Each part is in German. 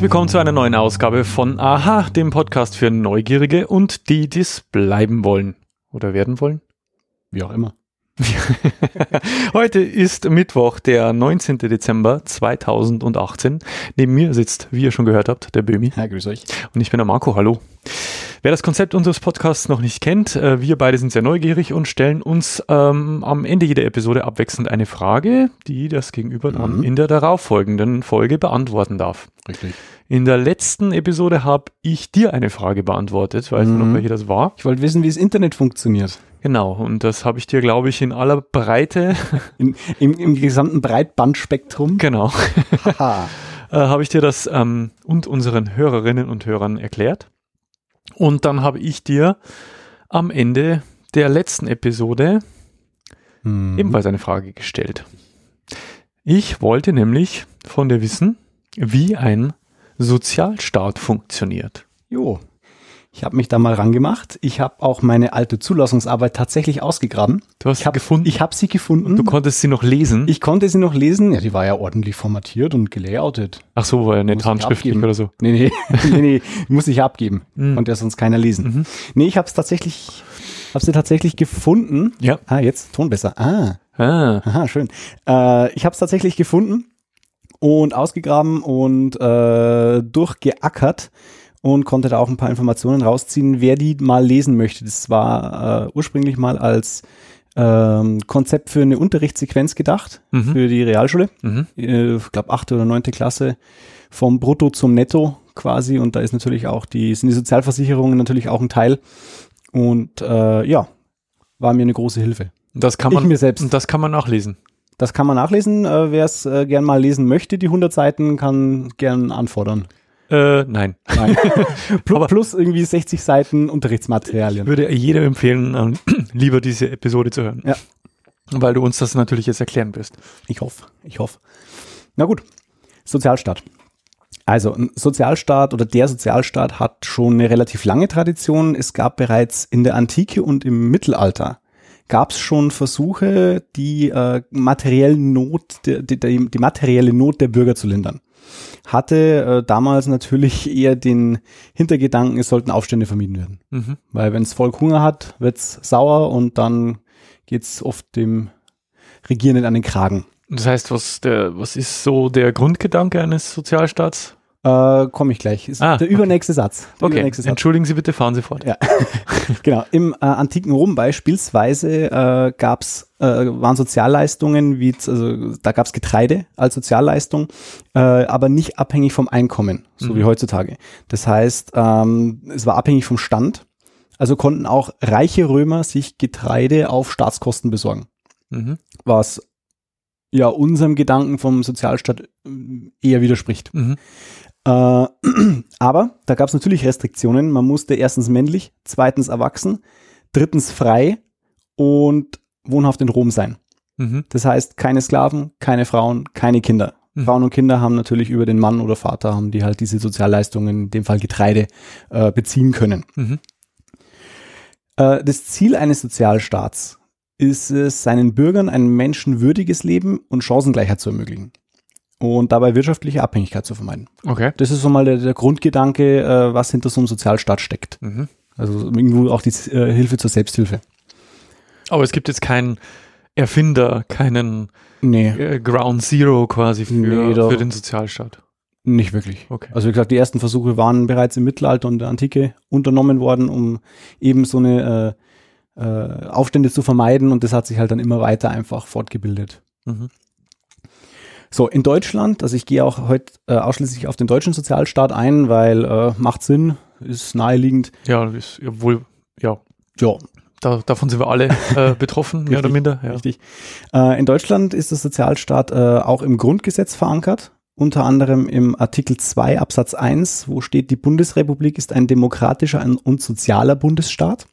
herzlich willkommen zu einer neuen Ausgabe von Aha, dem Podcast für Neugierige und die, die es bleiben wollen oder werden wollen. Wie auch immer. Heute ist Mittwoch, der 19. Dezember 2018. Neben mir sitzt, wie ihr schon gehört habt, der Bömi. Ja, grüß euch. Und ich bin der Marco. Hallo. Wer das Konzept unseres Podcasts noch nicht kennt, äh, wir beide sind sehr neugierig und stellen uns ähm, am Ende jeder Episode abwechselnd eine Frage, die das Gegenüber dann Mhm. in der darauffolgenden Folge beantworten darf. Richtig. In der letzten Episode habe ich dir eine Frage beantwortet. Weißt du noch, Mhm. welche das war? Ich wollte wissen, wie das Internet funktioniert. Genau. Und das habe ich dir, glaube ich, in aller Breite, In, im, Im gesamten Breitbandspektrum. genau, Haha. äh, habe ich dir das ähm, und unseren Hörerinnen und Hörern erklärt. Und dann habe ich dir am Ende der letzten Episode Mhm. ebenfalls eine Frage gestellt. Ich wollte nämlich von dir wissen, wie ein Sozialstaat funktioniert. Jo. Ich habe mich da mal rangemacht. Ich habe auch meine alte Zulassungsarbeit tatsächlich ausgegraben. Du hast Ich habe gefunden, Ich habe sie gefunden. du konntest sie noch lesen. ich konnte sie noch lesen. Ja, die war ja ordentlich formatiert und gelayoutet. Ach so, war ja nicht handschriftlich oder so. Nee, nee, nee, nee, muss ich abgeben. Mhm. Konnte ja sonst keiner lesen. Mhm. Nee, ich habe es tatsächlich, habe sie tatsächlich gefunden. Ja. Ah, jetzt Ton besser. Ah. Ah, Aha, schön. Äh, ich habe es tatsächlich gefunden und ausgegraben und äh, durchgeackert und konnte da auch ein paar Informationen rausziehen, wer die mal lesen möchte. Das war äh, ursprünglich mal als ähm, Konzept für eine Unterrichtssequenz gedacht, Mhm. für die Realschule. mhm. Äh, Ich glaube, achte oder neunte Klasse vom Brutto zum Netto quasi. Und da ist natürlich auch die, sind die Sozialversicherungen natürlich auch ein Teil. Und äh, ja, war mir eine große Hilfe. Das kann Ich man mir selbst. Und das kann man nachlesen. Das kann man nachlesen. Äh, Wer es äh, gern mal lesen möchte, die 100 Seiten, kann gern anfordern. Äh, nein. Nein. Plu- Aber- Plus irgendwie 60 Seiten Ich Unterrichtsmaterialien. würde jedem empfehlen, ähm, lieber diese Episode zu hören. Ja. Weil du uns das natürlich jetzt erklären wirst. Ich hoffe, ich hoffe. Na gut, Sozialstaat. Also ein Sozialstaat oder der Sozialstaat hat schon eine relativ lange Tradition. Es gab bereits in der Antike und im Mittelalter gab es schon Versuche, die äh, materiellen Not, die, die, die materielle Not der Bürger zu lindern. Hatte äh, damals natürlich eher den Hintergedanken, es sollten Aufstände vermieden werden. Mhm. Weil wenn das Volk Hunger hat, wird's sauer und dann geht's oft dem Regierenden an den Kragen. Das heißt, was, der, was ist so der Grundgedanke eines Sozialstaats? Äh, Komme ich gleich. Ah, der okay. übernächste Satz. Der Okay, übernächste Satz. entschuldigen Sie bitte, fahren Sie fort. Ja. genau. Im äh, antiken Rom beispielsweise äh, gab's, äh, waren Sozialleistungen wie, also da gab's Getreide als Sozialleistung, äh, aber nicht abhängig vom Einkommen, so Mhm. wie heutzutage. Das heißt, ähm, es war abhängig vom Stand. Also konnten auch reiche Römer sich Getreide auf Staatskosten besorgen. Mhm. was ja unserem Gedanken vom Sozialstaat ähm, eher widerspricht. Mhm. Äh, aber da gab es natürlich Restriktionen. Man musste erstens männlich, zweitens erwachsen, drittens frei und wohnhaft in Rom sein. Mhm. Das heißt, keine Sklaven, keine Frauen, keine Kinder. Mhm. Frauen und Kinder haben natürlich über den Mann oder Vater, haben die halt diese Sozialleistungen, in dem Fall Getreide, äh, beziehen können. Mhm. Äh, das Ziel eines Sozialstaats ist es, seinen Bürgern ein menschenwürdiges Leben und Chancengleichheit zu ermöglichen. Und dabei wirtschaftliche Abhängigkeit zu vermeiden. Okay. Das ist so mal der, der Grundgedanke, äh, was hinter so einem Sozialstaat steckt. Mhm. Also irgendwo auch die äh, Hilfe zur Selbsthilfe. Aber es gibt jetzt keinen Erfinder, keinen Nee, äh, Ground Zero quasi für, Nee, für den Sozialstaat. nicht wirklich. Okay. Also wie gesagt, die ersten Versuche waren bereits im Mittelalter und der Antike unternommen worden, um eben so eine äh, äh, Aufstände zu vermeiden und das hat sich halt dann immer weiter einfach fortgebildet. Mhm. So, in Deutschland, also ich gehe auch heute äh, ausschließlich auf den deutschen Sozialstaat ein, weil äh, macht Sinn, ist naheliegend. Ja, ist, ja, wohl, ja, Ja, da, davon sind wir alle äh, betroffen, mehr oder minder. Ja. richtig. Äh, in Deutschland ist der Sozialstaat äh, auch im Grundgesetz verankert, unter anderem im Artikel 2 Absatz 1, wo steht, die Bundesrepublik ist ein demokratischer und sozialer Bundesstaat.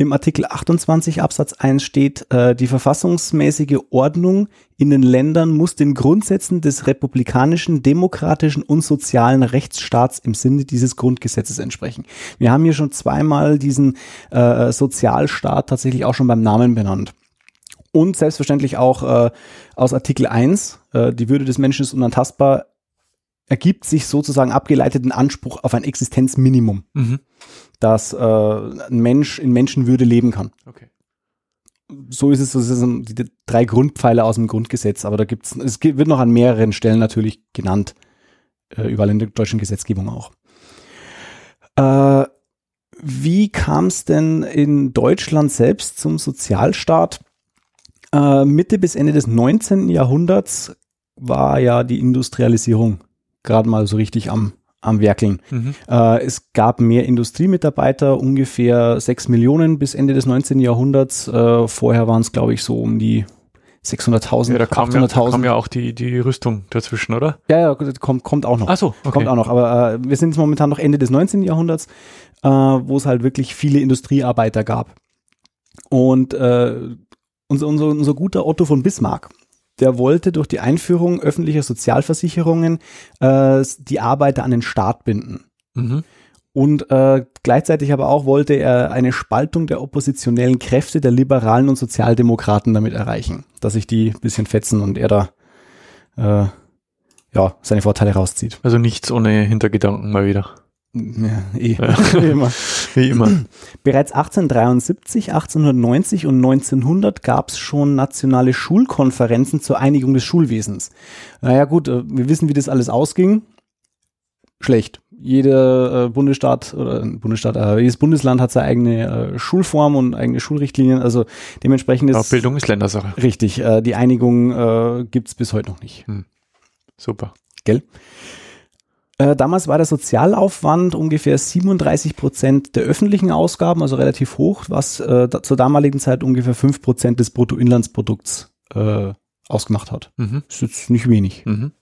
Im Artikel 28 Absatz 1 steht, äh, die verfassungsmäßige Ordnung in den Ländern muss den Grundsätzen des republikanischen, demokratischen und sozialen Rechtsstaats im Sinne dieses Grundgesetzes entsprechen. Wir haben hier schon zweimal diesen äh, Sozialstaat tatsächlich auch schon beim Namen benannt. Und selbstverständlich auch äh, aus Artikel 1, äh, die Würde des Menschen ist unantastbar, ergibt sich sozusagen abgeleiteten Anspruch auf ein Existenzminimum, Mhm. Dass äh, ein Mensch in Menschenwürde leben kann. Okay. So ist es, das sind die drei Grundpfeiler aus dem Grundgesetz, aber da gibt's, es wird noch an mehreren Stellen natürlich genannt, äh, überall in der deutschen Gesetzgebung auch. Äh, wie kam es denn in Deutschland selbst zum Sozialstaat? Äh, Mitte bis Ende des 19. Jahrhunderts war ja die Industrialisierung gerade mal so richtig am, am Werkeln. Mhm. Äh, es gab mehr Industriemitarbeiter, ungefähr 6 Millionen bis Ende des 19. Jahrhunderts. Äh, vorher waren es, glaube ich, so um die 600.000, Ja, da kam, ja, da 800.000. kam ja auch die, die Rüstung dazwischen, oder? ja, ja, kommt, kommt auch noch. Ach so, okay. Kommt auch noch. Aber äh, wir sind jetzt momentan noch Ende des 19. Jahrhunderts, äh, wo es halt wirklich viele Industriearbeiter gab. Und äh, unser, unser, unser guter Otto von Bismarck, der wollte durch die Einführung öffentlicher Sozialversicherungen äh, die Arbeiter an den Staat binden. Mhm. Und äh, gleichzeitig aber auch wollte er eine Spaltung der oppositionellen Kräfte der Liberalen und Sozialdemokraten damit erreichen, dass sich die ein bisschen fetzen und er da äh, ja, seine Vorteile rauszieht. Also nichts ohne Hintergedanken mal wieder. Ja, eh. Wie immer. Wie immer. Bereits 1873, 1890 und 1900 gab es schon nationale Schulkonferenzen zur Einigung des Schulwesens. Naja gut, äh, wir wissen, wie das alles ausging. Schlecht. Jeder äh, Bundesstaat oder äh, Bundesstaat, äh, jedes Bundesland hat seine eigene äh, Schulform und eigene Schulrichtlinien. Also dementsprechend ist Bildung ist Ländersache. richtig. Äh, die Einigung äh, gibt es bis heute noch nicht. Super. Gell? Äh, damals war der Sozialaufwand ungefähr 37 Prozent der öffentlichen Ausgaben, also relativ hoch, was äh, da, zur damaligen Zeit ungefähr 5 Prozent des Bruttoinlandsprodukts äh, ausgemacht hat. Mhm. Das ist jetzt nicht wenig. Mhm.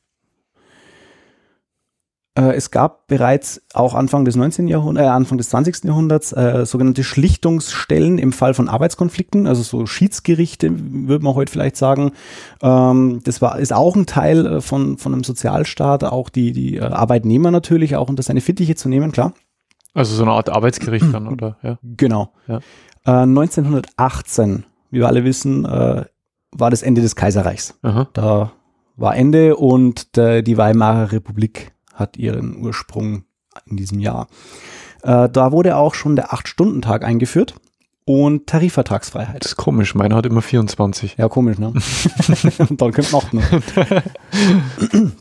Äh, es gab bereits auch Anfang des 19. Jahrhunderts, äh, Anfang des 20. Jahrhunderts äh, sogenannte Schlichtungsstellen im Fall von Arbeitskonflikten, also so Schiedsgerichte, würde man heute vielleicht sagen. Ähm, das war, ist auch ein Teil äh, von, von einem Sozialstaat, auch die, die äh, Arbeitnehmer natürlich auch unter seine Fittiche zu nehmen, klar. Also so eine Art Arbeitsgericht dann, oder? Ja. Genau. Ja. Äh, 1918, wie wir alle wissen, äh, war das Ende des Kaiserreichs. Aha. Da war Ende und der, die Weimarer Republik hat ihren Ursprung in diesem Jahr. Äh, da wurde auch schon der 8-Stunden-Tag eingeführt und Tarifvertragsfreiheit. Das ist komisch. Meiner hat immer 24. Ja, komisch, ne? dann kommt noch. Ne?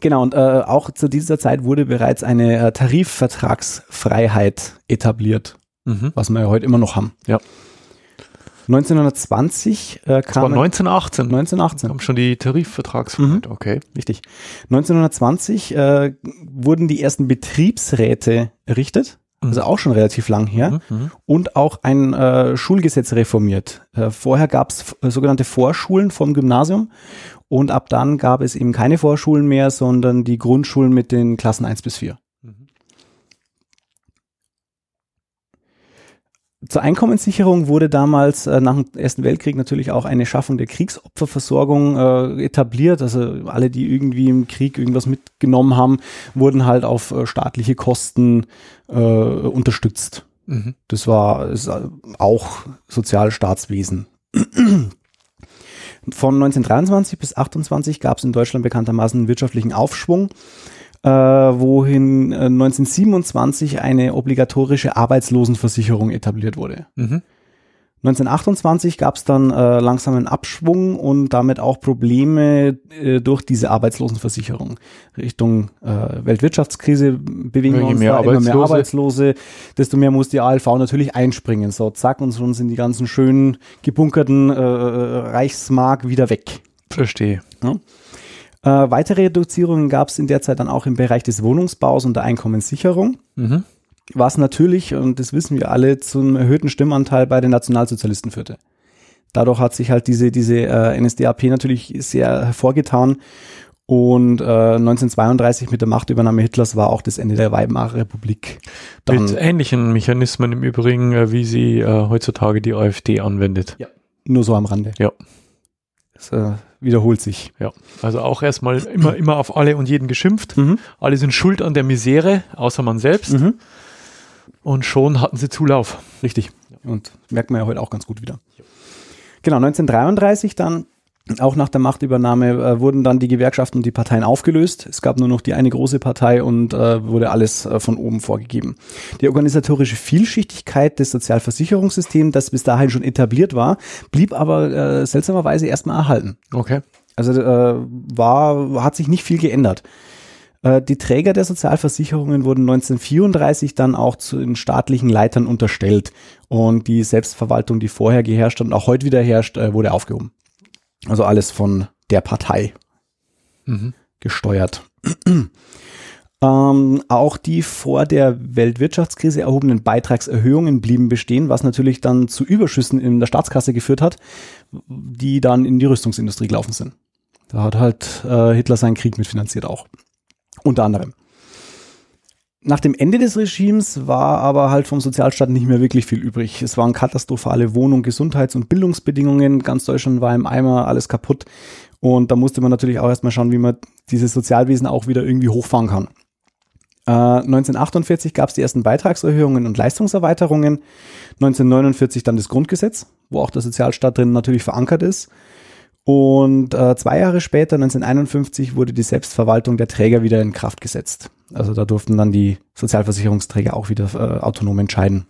genau, und äh, auch zu dieser Zeit wurde bereits eine äh, Tarifvertragsfreiheit etabliert, Mhm. was wir ja heute immer noch haben. Ja. 1920 äh, Das war kam 1918. 1918. Kam schon die Tarifvertragsfreiheit. Okay. Richtig. 1920 äh, wurden die ersten Betriebsräte errichtet, also auch schon relativ lang her, Mhm. Mhm. und auch ein äh, Schulgesetz reformiert. Äh, vorher gab es sogenannte Vorschulen vom Gymnasium und ab dann gab es eben keine Vorschulen mehr, sondern die Grundschulen mit den Klassen 1 bis 4. Zur Einkommenssicherung wurde damals äh, nach dem Ersten Weltkrieg natürlich auch eine Schaffung der Kriegsopferversorgung äh, etabliert. Also alle, die irgendwie im Krieg irgendwas mitgenommen haben, wurden halt auf äh, staatliche Kosten äh, unterstützt. Mhm. Das war äh, auch Sozialstaatswesen. Von 1923 bis 28 gab es in Deutschland bekanntermaßen einen wirtschaftlichen Aufschwung, äh, wohin äh, 1927 eine obligatorische Arbeitslosenversicherung etabliert wurde. Mhm. 1928 gab es dann äh, langsam einen Abschwung und damit auch Probleme äh, durch diese Arbeitslosenversicherung. Richtung äh, Weltwirtschaftskrise bewegen Ja, wir uns mehr da, immer mehr Arbeitslose. Desto mehr muss die ALV natürlich einspringen. So, zack, und schon sind die ganzen schönen gebunkerten äh, Reichsmark wieder weg. Verstehe. Äh, weitere Reduzierungen gab es in der Zeit dann auch im Bereich des Wohnungsbaus und der Einkommenssicherung Mhm. was natürlich, und das wissen wir alle, zum erhöhten Stimmanteil bei den Nationalsozialisten führte. Dadurch hat sich halt diese, diese äh, NSDAP natürlich sehr hervorgetan. Und äh, 1932 mit der Machtübernahme Hitlers war auch das Ende der Weimarer Republik. Mit Dann ähnlichen Mechanismen im Übrigen, äh, wie sie äh, heutzutage die AfD anwendet. nur so am Rande. Ja. Das äh, wiederholt sich. Ja. Also auch erstmal immer, immer auf alle und jeden geschimpft. Mhm. Alle sind schuld an der Misere, außer man selbst. Mhm. Und schon hatten sie Zulauf. Richtig. Und merkt man ja heute auch ganz gut wieder. Genau, 1933 dann Auch nach der Machtübernahme äh, wurden dann die Gewerkschaften und die Parteien aufgelöst. Es gab nur noch die eine große Partei und äh, wurde alles äh, von oben vorgegeben. Die organisatorische Vielschichtigkeit des Sozialversicherungssystems, das bis dahin schon etabliert war, blieb aber äh, seltsamerweise erstmal erhalten. Okay. Also äh, war, hat sich nicht viel geändert. Äh, die Träger der Sozialversicherungen wurden 1934 dann auch zu den staatlichen Leitern unterstellt und die Selbstverwaltung, die vorher geherrscht und auch heute wieder herrscht, äh, wurde aufgehoben. Also alles von der Partei Mhm. gesteuert. ähm, auch die vor der Weltwirtschaftskrise erhobenen Beitragserhöhungen blieben bestehen, was natürlich dann zu Überschüssen in der Staatskasse geführt hat, die dann in die Rüstungsindustrie gelaufen sind. Da hat halt äh, Hitler seinen Krieg mitfinanziert auch. Unter anderem. Nach dem Ende des Regimes war aber halt vom Sozialstaat nicht mehr wirklich viel übrig. Es waren katastrophale Wohnung-, Gesundheits- und Bildungsbedingungen. Ganz Deutschland war im Eimer, alles kaputt. Und da musste man natürlich auch erstmal schauen, wie man dieses Sozialwesen auch wieder irgendwie hochfahren kann. Äh, 1948 gab es die ersten Beitragserhöhungen und Leistungserweiterungen. 1949 dann das Grundgesetz, wo auch der Sozialstaat drin natürlich verankert ist. Und äh, zwei Jahre später, 1951, wurde die Selbstverwaltung der Träger wieder in Kraft gesetzt. Also da durften dann die Sozialversicherungsträger auch wieder äh, autonom entscheiden.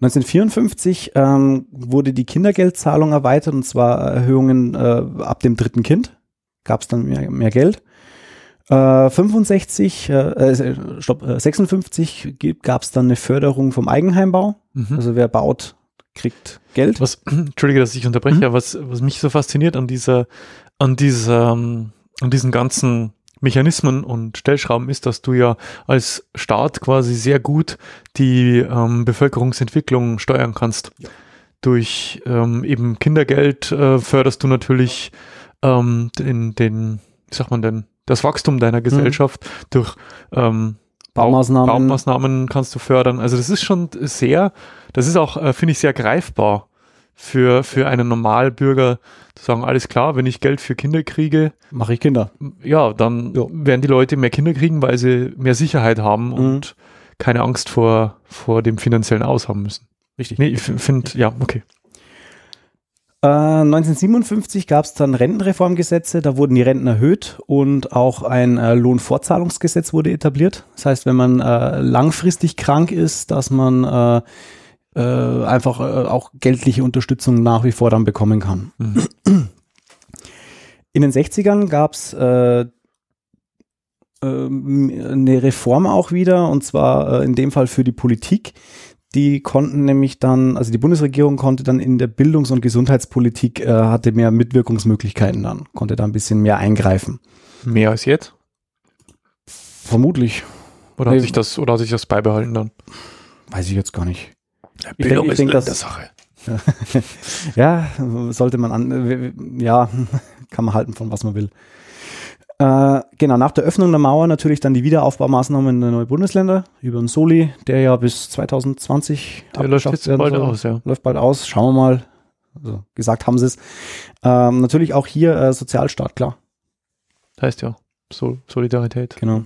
1954 ähm, wurde die Kindergeldzahlung erweitert und zwar Erhöhungen äh, ab dem dritten Kind. Gab es dann mehr, mehr Geld. Äh, 65, äh, äh, stopp, äh, 56 gab es dann eine Förderung vom Eigenheimbau. Mhm. Also wer baut, kriegt Geld. Was, Entschuldige, dass ich unterbreche, Mhm. was, was mich so fasziniert an dieser, an dieser, ähm, an diesen ganzen Mechanismen und Stellschrauben ist, dass du ja als Staat quasi sehr gut die ähm, Bevölkerungsentwicklung steuern kannst. Durch ähm, eben Kindergeld äh, förderst du natürlich ähm, den, den, wie sagt man denn, das Wachstum deiner Gesellschaft. Durch ähm, Baumaßnahmen. Baumaßnahmen kannst du fördern. Also das ist schon sehr, das ist auch, äh, finde ich, sehr greifbar für, für einen Normalbürger zu sagen, alles klar, wenn ich Geld für Kinder kriege, Mache ich Kinder. ja, dann Ja. werden die Leute mehr Kinder kriegen, weil sie mehr Sicherheit haben und keine Angst vor, vor dem finanziellen Aus haben müssen. Richtig. Nee, ich finde, ja, okay. Äh, 1957 gab es dann Rentenreformgesetze, da wurden die Renten erhöht und auch ein äh, Lohnfortzahlungsgesetz wurde etabliert. Das heißt, wenn man äh, langfristig krank ist, dass man äh, äh, einfach äh, auch geldliche Unterstützung nach wie vor dann bekommen kann. Mhm. In den 60ern gab es eine Reform auch wieder, und zwar in dem Fall für die Politik. Die konnten nämlich dann, also die Bundesregierung konnte dann in der Bildungs- und Gesundheitspolitik, äh, hatte mehr Mitwirkungsmöglichkeiten dann, konnte da ein bisschen mehr eingreifen. Mehr als jetzt? Vermutlich. Oder Nee. hat sich das, oder hat sich das beibehalten dann? Weiß ich jetzt gar nicht. Bildung denk- ich ist denk, Sache. Ja, sollte man an, ja, kann man halten von was man will. Äh, genau, nach der Öffnung der Mauer natürlich dann die Wiederaufbaumaßnahmen in den neuen Bundesländer über den Soli, der ja bis 2020 Der läuft jetzt bald soll. aus, ja. Läuft bald aus, schauen wir mal. Also, gesagt haben sie es. Ähm, natürlich auch hier äh, Sozialstaat, klar. Heißt ja, Sol Solidarität. Genau.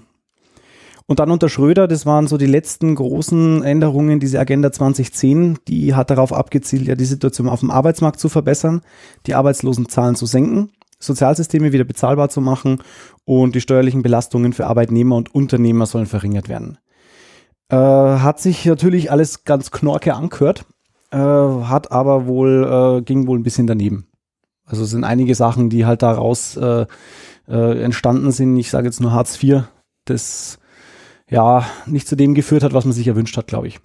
Und dann unter Schröder, das waren so die letzten großen Änderungen, diese Agenda 2010, die hat darauf abgezielt, ja die Situation auf dem Arbeitsmarkt zu verbessern, die Arbeitslosenzahlen zu senken, Sozialsysteme wieder bezahlbar zu machen und die steuerlichen Belastungen für Arbeitnehmer und Unternehmer sollen verringert werden. Äh, hat sich natürlich alles ganz knorke angehört, äh, hat aber wohl, äh, ging wohl ein bisschen daneben. Also es sind einige Sachen, die halt daraus äh, äh, entstanden sind. Ich sage jetzt nur Hartz IV, das ja nicht zu dem geführt hat, was man sich erwünscht hat, glaube ich.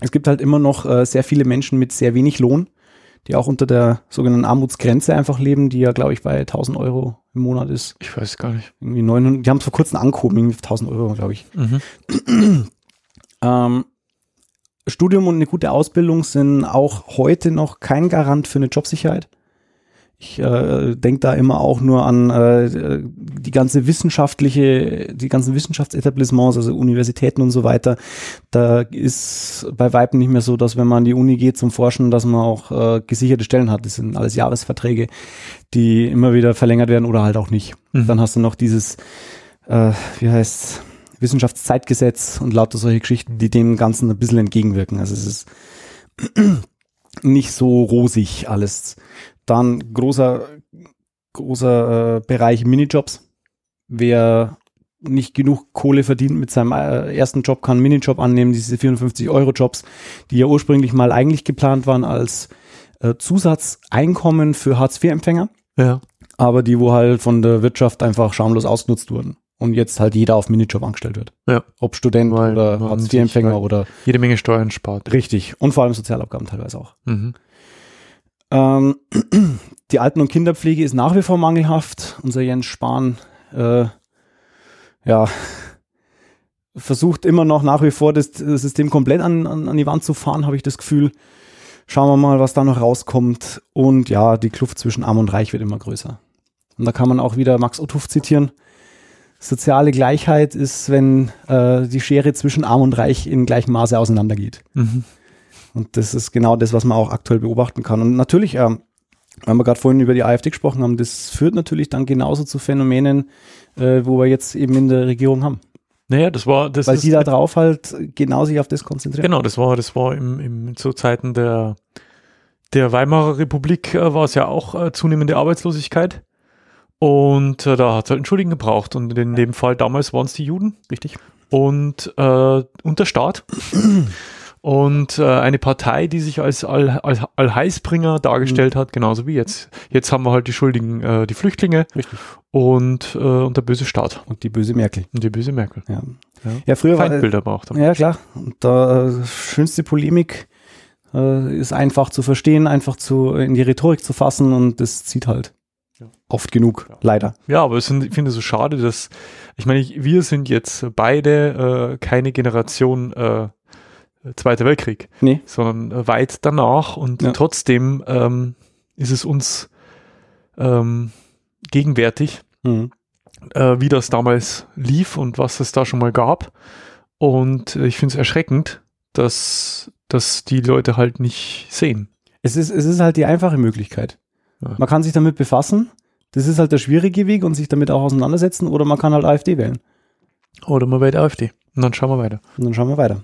Es gibt halt immer noch äh, sehr viele Menschen mit sehr wenig Lohn, die auch unter der sogenannten Armutsgrenze einfach leben, die ja, glaube ich, bei 1000 Euro im Monat ist. Ich weiß gar nicht. Irgendwie 900, die haben es vor kurzem angehoben, irgendwie 1000 Euro, glaube ich. Mhm. Ähm, Studium und eine gute Ausbildung sind auch heute noch kein Garant für eine Jobsicherheit. Ich äh, denke da immer auch nur an äh, die ganze wissenschaftliche, die ganzen Wissenschaftsetablissements, also Universitäten und so weiter. Da ist bei Weitem nicht mehr so, dass wenn man an die Uni geht zum Forschen, dass man auch äh, gesicherte Stellen hat. Das sind alles Jahresverträge, die immer wieder verlängert werden oder halt auch nicht. Mhm. Dann hast du noch dieses, äh, wie heißt Wissenschaftszeitgesetz und lauter solche Geschichten, die dem Ganzen ein bisschen entgegenwirken. Also es ist nicht so rosig alles. Dann großer, großer äh, Bereich Minijobs. Wer nicht genug Kohle verdient mit seinem äh, ersten Job, kann einen Minijob annehmen, diese 54 Euro Jobs, die ja ursprünglich mal eigentlich geplant waren als äh, Zusatzeinkommen für Hartz-IV-Empfänger, Ja. aber die, wo halt von der Wirtschaft einfach schamlos ausgenutzt wurden. Und jetzt halt jeder auf Minijob angestellt wird. Ja. Ob Student Weil oder Hartz-IV-Empfänger oder Jede Menge Steuern spart. richtig. Und vor allem Sozialabgaben teilweise auch. Mhm. Ähm, die Alten- und Kinderpflege ist nach wie vor mangelhaft. Unser Jens Spahn, äh, ja, versucht immer noch nach wie vor das, das System komplett an, an, an die Wand zu fahren, habe ich das Gefühl. Schauen wir mal, was da noch rauskommt. Und ja, die Kluft zwischen Arm und Reich wird immer größer. Und da kann man auch wieder Max Otthoff zitieren. Soziale Gleichheit ist, wenn äh, die Schere zwischen Arm und Reich in gleichem Maße auseinandergeht. Mhm. Und das ist genau das, was man auch aktuell beobachten kann. Und natürlich, ähm, weil wir gerade vorhin über die AfD gesprochen haben, das führt natürlich dann genauso zu Phänomenen, äh, wo wir jetzt eben in der Regierung haben. Naja, das war, das Weil sie da drauf halt genau sich auf das konzentrieren. Genau, das war, das war im, im, zu Zeiten der, der Weimarer Republik äh, war es ja auch äh, zunehmende Arbeitslosigkeit. Und äh, da hat es halt einen Schuldigen gebraucht. Und in dem Fall damals waren es die Juden. Richtig. Und, äh, und der Staat. Und äh, eine Partei, die sich als All, Allheilsbringer dargestellt hat, genauso wie jetzt. Jetzt haben wir halt die Schuldigen, äh, die Flüchtlinge Richtig. und, äh, und der böse Staat Und die böse Merkel. und die böse Merkel. Ja, Ja. ja früher war. Feindbilder braucht er. Ja, klar. Und da äh, schönste Polemik äh, ist einfach zu verstehen, einfach zu in die Rhetorik zu fassen und das zieht halt. Ja. Oft genug, Ja. leider. Ja, aber sind, ich finde es so schade, dass, ich meine, ich, wir sind jetzt beide äh, keine Generation äh, Zweiter Weltkrieg, Nee. sondern äh, weit danach und Ja. trotzdem ähm, ist es uns ähm, gegenwärtig, Mhm. äh, wie das damals lief und was es da schon mal gab. Und äh, ich finde es erschreckend, dass, dass die Leute halt nicht sehen. Es ist, es ist halt die einfache Möglichkeit. Ja. Man kann sich damit befassen. Das ist halt der schwierige Weg und sich damit auch auseinandersetzen oder man kann halt AfD wählen. Oder man wählt AfD. Und dann schauen wir weiter. Und dann schauen wir weiter.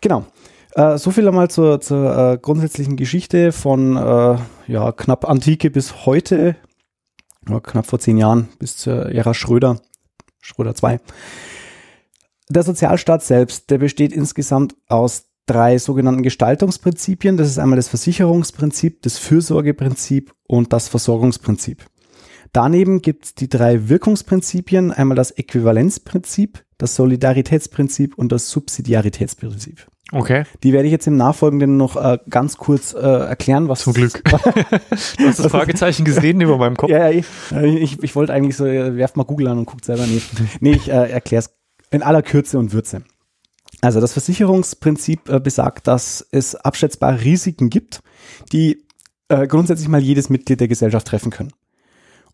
Genau. Äh, so viel einmal zur, zur äh, grundsätzlichen Geschichte von äh, ja, knapp Antike bis heute, knapp vor zehn Jahren, bis zur Ära Schröder, Schröder 2. Der Sozialstaat selbst, der besteht insgesamt aus drei sogenannten Gestaltungsprinzipien. Das ist einmal das Versicherungsprinzip, das Fürsorgeprinzip und das Versorgungsprinzip. Daneben gibt es die drei Wirkungsprinzipien, einmal das Äquivalenzprinzip, das Solidaritätsprinzip und das Subsidiaritätsprinzip. Okay. Die werde ich jetzt im Nachfolgenden noch äh, ganz kurz äh, erklären, was Zum Glück. Du hast das Fragezeichen gesehen über meinem Kopf. ja, ja, ich, äh, ich, wollte eigentlich so, äh, werft mal Google an und guckt selber nicht. Nee, ich äh, erkläre es in aller Kürze und Würze. Also das Versicherungsprinzip äh, besagt, dass es abschätzbare Risiken gibt, die äh, grundsätzlich mal jedes Mitglied der Gesellschaft treffen können.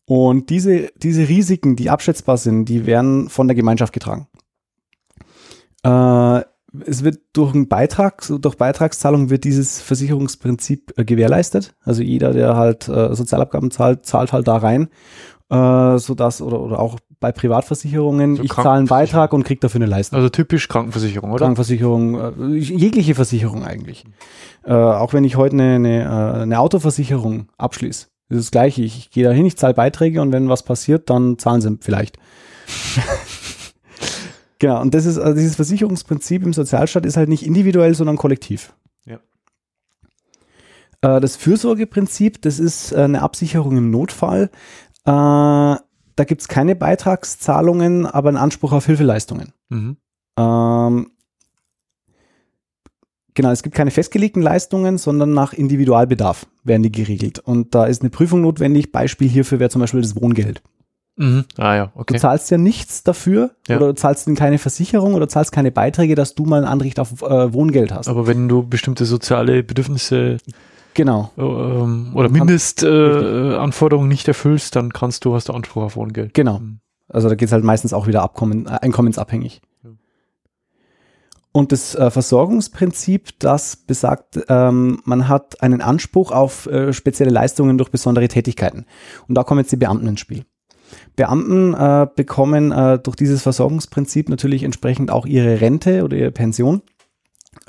Und diese, diese Risiken, die abschätzbar sind, die werden von der Gemeinschaft getragen. Äh, es wird durch einen Beitrag, so durch Beitragszahlung wird dieses Versicherungsprinzip äh, gewährleistet. Also jeder, der halt äh, Sozialabgaben zahlt, zahlt halt da rein, äh, sodass, oder, oder auch bei Privatversicherungen, So ich zahle einen Beitrag und kriege dafür eine Leistung. Also typisch Krankenversicherung, oder? Krankenversicherung, äh, jegliche Versicherung eigentlich. Äh, auch wenn ich heute eine, eine, äh, eine Autoversicherung abschließe, ist das gleiche. Ich, ich gehe da hin, ich zahle Beiträge und wenn was passiert, dann zahlen sie vielleicht. genau, und das ist, also dieses Versicherungsprinzip im Sozialstaat ist halt nicht individuell, sondern kollektiv. Ja. Äh, das Fürsorgeprinzip, das ist äh, eine Absicherung im Notfall. Da gibt es keine Beitragszahlungen, aber einen Anspruch auf Hilfeleistungen. Mhm. Ähm, genau, es gibt keine festgelegten Leistungen, sondern nach Individualbedarf werden die geregelt. Und da ist eine Prüfung notwendig. Beispiel hierfür wäre zum Beispiel das Wohngeld. Mhm. Ah ja, Du okay. zahlst ja nichts dafür Ja. oder du zahlst in keine Versicherung oder zahlst keine Beiträge, dass du mal ein Anrecht auf äh, Wohngeld hast. Aber wenn du bestimmte soziale Bedürfnisse Genau. äh, ähm, oder Mindestanforderungen äh, Anforderungen nicht erfüllst, dann kannst du, hast du Anspruch auf Wohngeld. Genau. Mhm. Also da geht es halt meistens auch wieder abkommen, äh, einkommensabhängig. Ja. Und das äh, Versorgungsprinzip, das besagt, ähm, man hat einen Anspruch auf äh, spezielle Leistungen durch besondere Tätigkeiten. Und da kommen jetzt die Beamten ins Spiel. Beamten äh, bekommen äh, durch dieses Versorgungsprinzip natürlich entsprechend auch ihre Rente oder ihre Pension.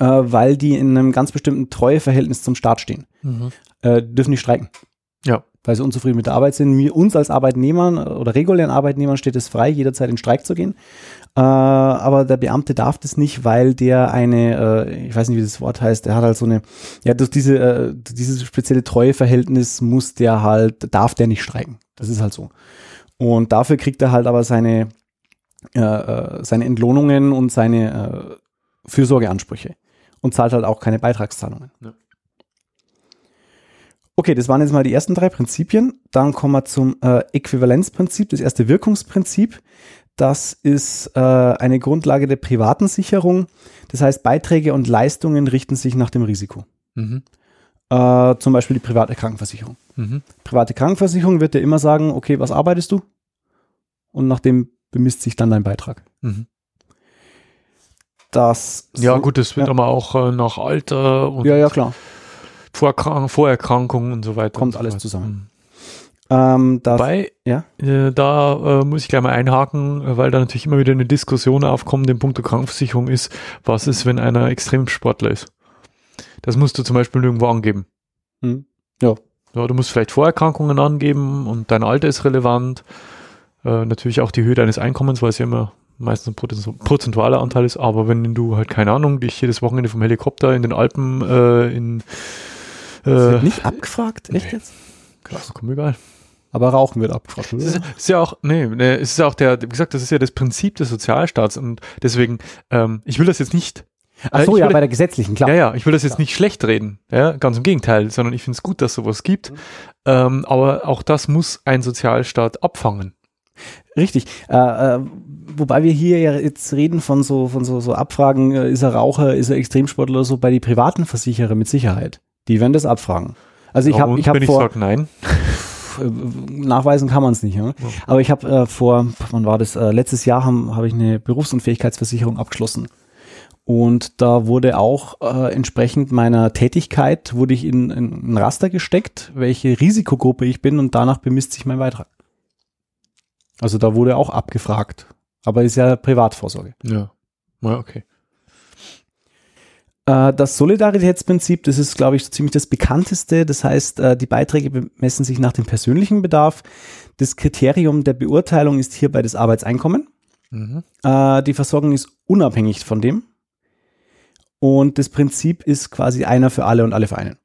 Äh, weil die in einem ganz bestimmten Treueverhältnis zum Staat stehen. Mhm. Äh, dürfen nicht streiken. Ja. Weil sie unzufrieden mit der Arbeit sind. Mir, uns als Arbeitnehmern oder regulären Arbeitnehmern steht es frei, jederzeit in Streik zu gehen. Äh, aber der Beamte darf das nicht, weil der eine, äh, ich weiß nicht, wie das Wort heißt, der hat halt so eine, ja, durch diese, äh, dieses spezielle Treueverhältnis muss der halt, darf der nicht streiken. Das ist halt so. Und dafür kriegt er halt aber seine, äh, äh seine Entlohnungen und seine äh, Fürsorgeansprüche und zahlt halt auch keine Beitragszahlungen. Ja. Okay, das waren jetzt mal die ersten drei Prinzipien. Dann kommen wir zum äh, Äquivalenzprinzip, das erste Wirkungsprinzip. Das ist äh, eine Grundlage der privaten Sicherung. Das heißt, Beiträge und Leistungen richten sich nach dem Risiko. Mhm. Äh, zum Beispiel die private Krankenversicherung. Mhm. Private Krankenversicherung wird dir immer sagen, okay, was arbeitest du? Und nach dem bemisst sich dann dein Beitrag. Mhm. Das ja, so, gut, das wird ja. aber auch äh, nach Alter und ja, ja, klar. Vorerkrankungen und so weiter. Kommt so alles weiter. zusammen. Mhm. Ähm, das, Wobei, ja? Äh, da äh, muss ich gleich mal einhaken, weil da natürlich immer wieder eine Diskussion aufkommt, den Punkt der Krankenversicherung ist, was ist, wenn einer Extremsportler ist? Das musst du zum Beispiel irgendwo angeben. Hm. Ja. ja. Du musst vielleicht Vorerkrankungen angeben und dein Alter ist relevant. Äh, natürlich auch die Höhe deines Einkommens, weil es ja immer meistens ein prozentualer Anteil ist, aber wenn du halt, keine Ahnung, dich jedes Wochenende vom Helikopter in den Alpen äh, in äh, das wird nicht abgefragt, echt nee. jetzt? Krass, komm egal. Aber Rauchen wird abgefragt, oder? Ist, ist ja auch, nee, nee, es ist auch der, wie gesagt, das ist ja das Prinzip des Sozialstaats und deswegen, ähm, ich will das jetzt nicht Ach so, ja, bei der gesetzlichen, klar. Ja, ja, ich will das jetzt klar. nicht schlecht reden, ja, ganz im Gegenteil, sondern ich finde es gut, dass sowas gibt. Mhm. Ähm, aber auch das muss ein Sozialstaat abfangen. Richtig. Äh, äh, wobei wir hier ja jetzt reden von so, von so, so Abfragen, äh, ist er Raucher, ist er Extremsportler oder so, bei die privaten Versicherer mit Sicherheit. Die werden das abfragen. Also ich habe ich hab vor. Ich sag nein. Nachweisen kann man es nicht. Ne? Aber ich habe äh, vor, wann war das? Äh, letztes Jahr habe hab ich eine Berufsunfähigkeitsversicherung abgeschlossen. Und da wurde auch äh, entsprechend meiner Tätigkeit, wurde ich in, in ein Raster gesteckt, welche Risikogruppe ich bin und danach bemisst sich mein Beitrag. Also da wurde auch abgefragt. Aber ist ja Privatvorsorge. Ja. Ja, okay. Äh, das Solidaritätsprinzip, das ist, glaube ich, ziemlich das bekannteste. Das heißt, äh, die Beiträge bemessen sich nach dem persönlichen Bedarf. Das Kriterium der Beurteilung ist hierbei das Arbeitseinkommen. Mhm. Äh, die Versorgung ist unabhängig von dem. Und das Prinzip ist quasi einer für alle und alle für einen.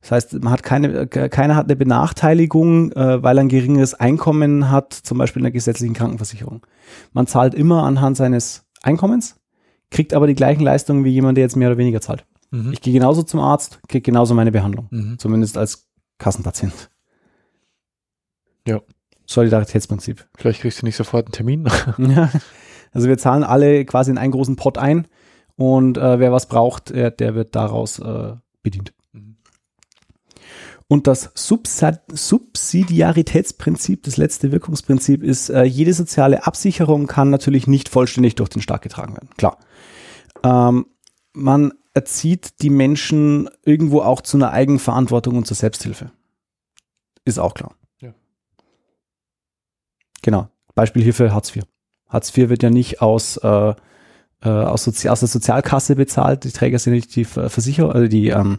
Das heißt, man hat keine, keiner hat eine Benachteiligung, weil er ein geringeres Einkommen hat, zum Beispiel in der gesetzlichen Krankenversicherung. Man zahlt immer anhand seines Einkommens kriegt aber die gleichen Leistungen wie jemand, der jetzt mehr oder weniger zahlt. Mhm. Ich gehe genauso zum Arzt, kriege genauso meine Behandlung. Mhm. Zumindest als Kassenpatient. Ja. Solidaritätsprinzip. Vielleicht kriegst du nicht sofort einen Termin. ja. Also wir zahlen alle quasi in einen großen Pot ein und äh, wer was braucht, der, der wird daraus äh, bedient. Und das Subsidiaritätsprinzip, das letzte Wirkungsprinzip ist, äh, jede soziale Absicherung kann natürlich nicht vollständig durch den Staat getragen werden. Klar. Ähm, man erzieht die Menschen irgendwo auch zu einer Eigenverantwortung und zur Selbsthilfe. Ist auch klar. Ja. Genau. Beispiel hierfür Hartz IV. Hartz IV wird ja nicht aus, äh, äh, aus, Sozi aus der Sozialkasse bezahlt. Die Träger sind nicht die Versicherung, also die, ähm,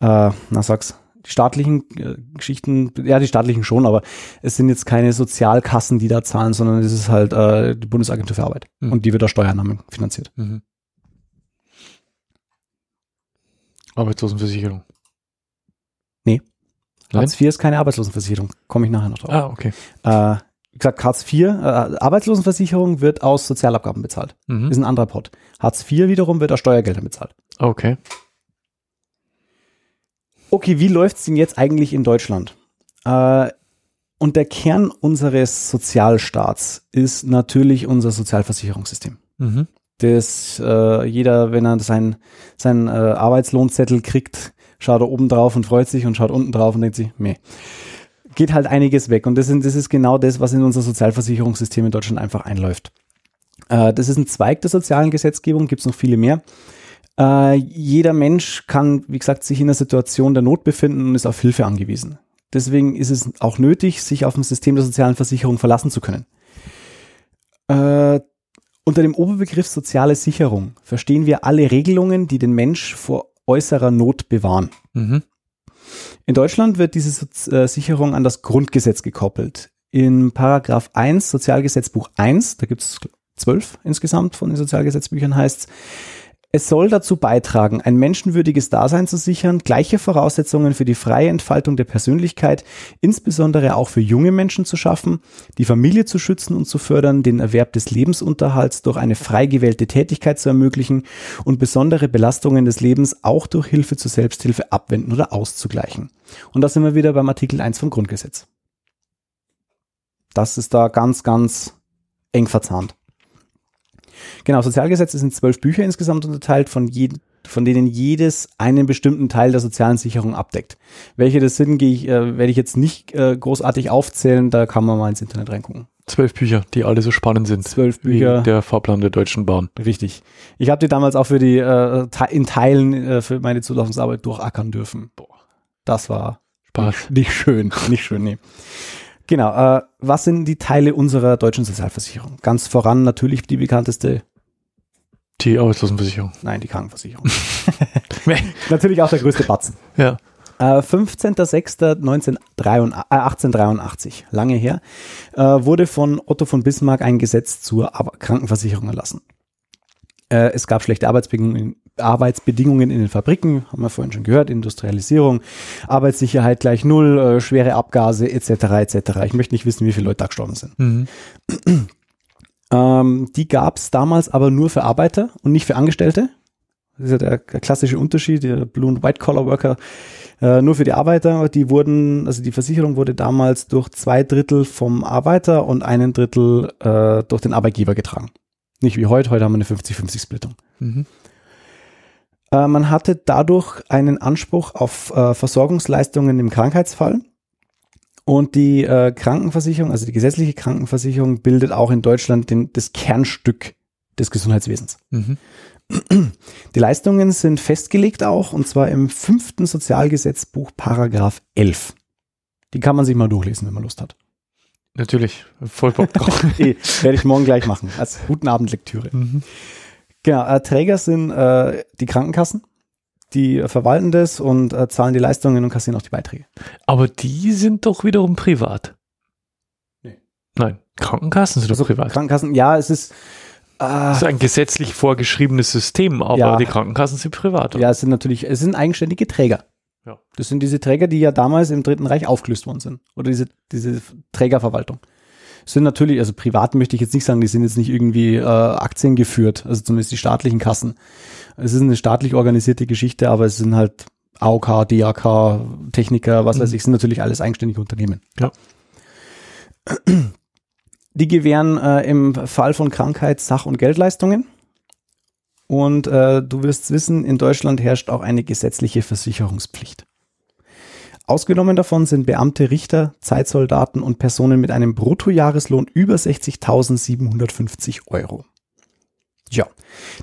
äh, na sag's, staatlichen äh, Geschichten, ja, die staatlichen schon, aber es sind jetzt keine Sozialkassen, die da zahlen, sondern es ist halt äh, die Bundesagentur für Arbeit. Mhm. Und die wird aus Steuernahmen finanziert. Mhm. Arbeitslosenversicherung. Nee. Nein? Hartz IV ist keine Arbeitslosenversicherung. Komme ich nachher noch drauf. Ah, okay. Äh, wie gesagt, Hartz IV, äh, Arbeitslosenversicherung wird aus Sozialabgaben bezahlt. Mhm. Ist ein anderer Pot. Hartz IV wiederum wird aus Steuergeldern bezahlt. Okay. Okay, wie läuft es denn jetzt eigentlich in Deutschland? Äh, und der Kern unseres Sozialstaats ist natürlich unser Sozialversicherungssystem. Mhm dass äh, jeder, wenn er seinen sein, äh, Arbeitslohnzettel kriegt, schaut er oben drauf und freut sich und schaut unten drauf und denkt sich, meh. Geht halt einiges weg. Und das, sind, das ist genau das, was in unser Sozialversicherungssystem in Deutschland einfach einläuft. Äh, das ist ein Zweig der sozialen Gesetzgebung, gibt es noch viele mehr. Äh, jeder Mensch kann, wie gesagt, sich in einer Situation der Not befinden und ist auf Hilfe angewiesen. Deswegen ist es auch nötig, sich auf ein System der sozialen Versicherung verlassen zu können. Äh, Unter dem Oberbegriff soziale Sicherung verstehen wir alle Regelungen, die den Mensch vor äußerer Not bewahren. Mhm. In Deutschland wird diese Soz äh, Sicherung an das Grundgesetz gekoppelt. In Paragraph 1 Sozialgesetzbuch 1, da gibt es zwölf insgesamt von den Sozialgesetzbüchern, heißt es soll dazu beitragen, ein menschenwürdiges Dasein zu sichern, gleiche Voraussetzungen für die freie Entfaltung der Persönlichkeit, insbesondere auch für junge Menschen zu schaffen, die Familie zu schützen und zu fördern, den Erwerb des Lebensunterhalts durch eine frei gewählte Tätigkeit zu ermöglichen und besondere Belastungen des Lebens auch durch Hilfe zur Selbsthilfe abwenden oder auszugleichen. Und da sind wir wieder beim Artikel 1 vom Grundgesetz. Das ist da ganz, ganz eng verzahnt. Genau, Sozialgesetz ist in zwölf Bücher insgesamt unterteilt, von, je, von denen jedes einen bestimmten Teil der sozialen Sicherung abdeckt. Welche das sind, gehe ich, äh, werde ich jetzt nicht äh, großartig aufzählen, da kann man mal ins Internet reingucken. Zwölf Bücher, die alle so spannend sind. Zwölf Bücher. Der Fahrplan der Deutschen Bahn. Richtig. Ich habe die damals auch für die äh, in Teilen äh, für meine Zulassungsarbeit durchackern dürfen. Boah. Das war Spaß. nicht schön, nicht schön, nee. Genau, äh, was sind die Teile unserer deutschen Sozialversicherung? Ganz voran natürlich die bekannteste, Die Arbeitslosenversicherung. nein, die Krankenversicherung. natürlich auch der größte Batzen. Ja. Äh, 15.06.1883, äh, lange her, äh, wurde von Otto von Bismarck ein Gesetz zur Krankenversicherung erlassen. Äh, es gab schlechte Arbeitsbedingungen, Arbeitsbedingungen in den Fabriken, haben wir vorhin schon gehört, Industrialisierung, Arbeitssicherheit gleich null, äh, schwere Abgase etc. etc. Ich möchte nicht wissen, wie viele Leute da gestorben sind. Mhm. Ähm, die gab es damals aber nur für Arbeiter und nicht für Angestellte. Das ist ja der, der klassische Unterschied, der Blue- und White-Collar-Worker, äh, nur für die Arbeiter. Die wurden, also die Versicherung wurde damals durch zwei Drittel vom Arbeiter und einen Drittel äh, durch den Arbeitgeber getragen. Nicht wie heute, heute haben wir eine 50-50-Splittung. Mhm. Äh, man hatte dadurch einen Anspruch auf äh, Versorgungsleistungen im Krankheitsfall. Und die äh, Krankenversicherung, also die gesetzliche Krankenversicherung, bildet auch in Deutschland den, das Kernstück des Gesundheitswesens. Mhm. Die Leistungen sind festgelegt auch, und zwar im fünften Sozialgesetzbuch, Paragraph 11. Die kann man sich mal durchlesen, wenn man Lust hat. Natürlich. Voll Bock drauf. Eh, Werde ich morgen gleich machen, als guten Abendlektüre. mhm. Genau, äh, Träger sind äh, die Krankenkassen. Die äh, verwalten das und äh, zahlen die Leistungen und kassieren auch die Beiträge. Aber die sind doch wiederum privat. Nee. Nein, Krankenkassen sind doch Also privat. Krankenkassen, ja, es ist, Das äh, ist ein gesetzlich vorgeschriebenes System, aber Ja. die Krankenkassen sind privat. ja, es sind natürlich, es sind eigenständige Träger. Ja. Das sind diese Träger, die ja damals im Dritten Reich aufgelöst worden sind. Oder diese, diese Trägerverwaltung. Sind natürlich, also privat möchte ich jetzt nicht sagen, die sind jetzt nicht irgendwie äh, Aktien geführt, also zumindest die staatlichen Kassen. Es ist eine staatlich organisierte Geschichte, aber es sind halt AOK, DAK, Techniker, was weiß Mhm. ich, sind natürlich alles eigenständige Unternehmen. Ja. Die gewähren äh, im Fall von Krankheit Sach- und Geldleistungen. Und äh, du wirst wissen, in Deutschland herrscht auch eine gesetzliche Versicherungspflicht. Ausgenommen davon sind Beamte, Richter, Zeitsoldaten und Personen mit einem Bruttojahreslohn über 60.750 Euro. Ja,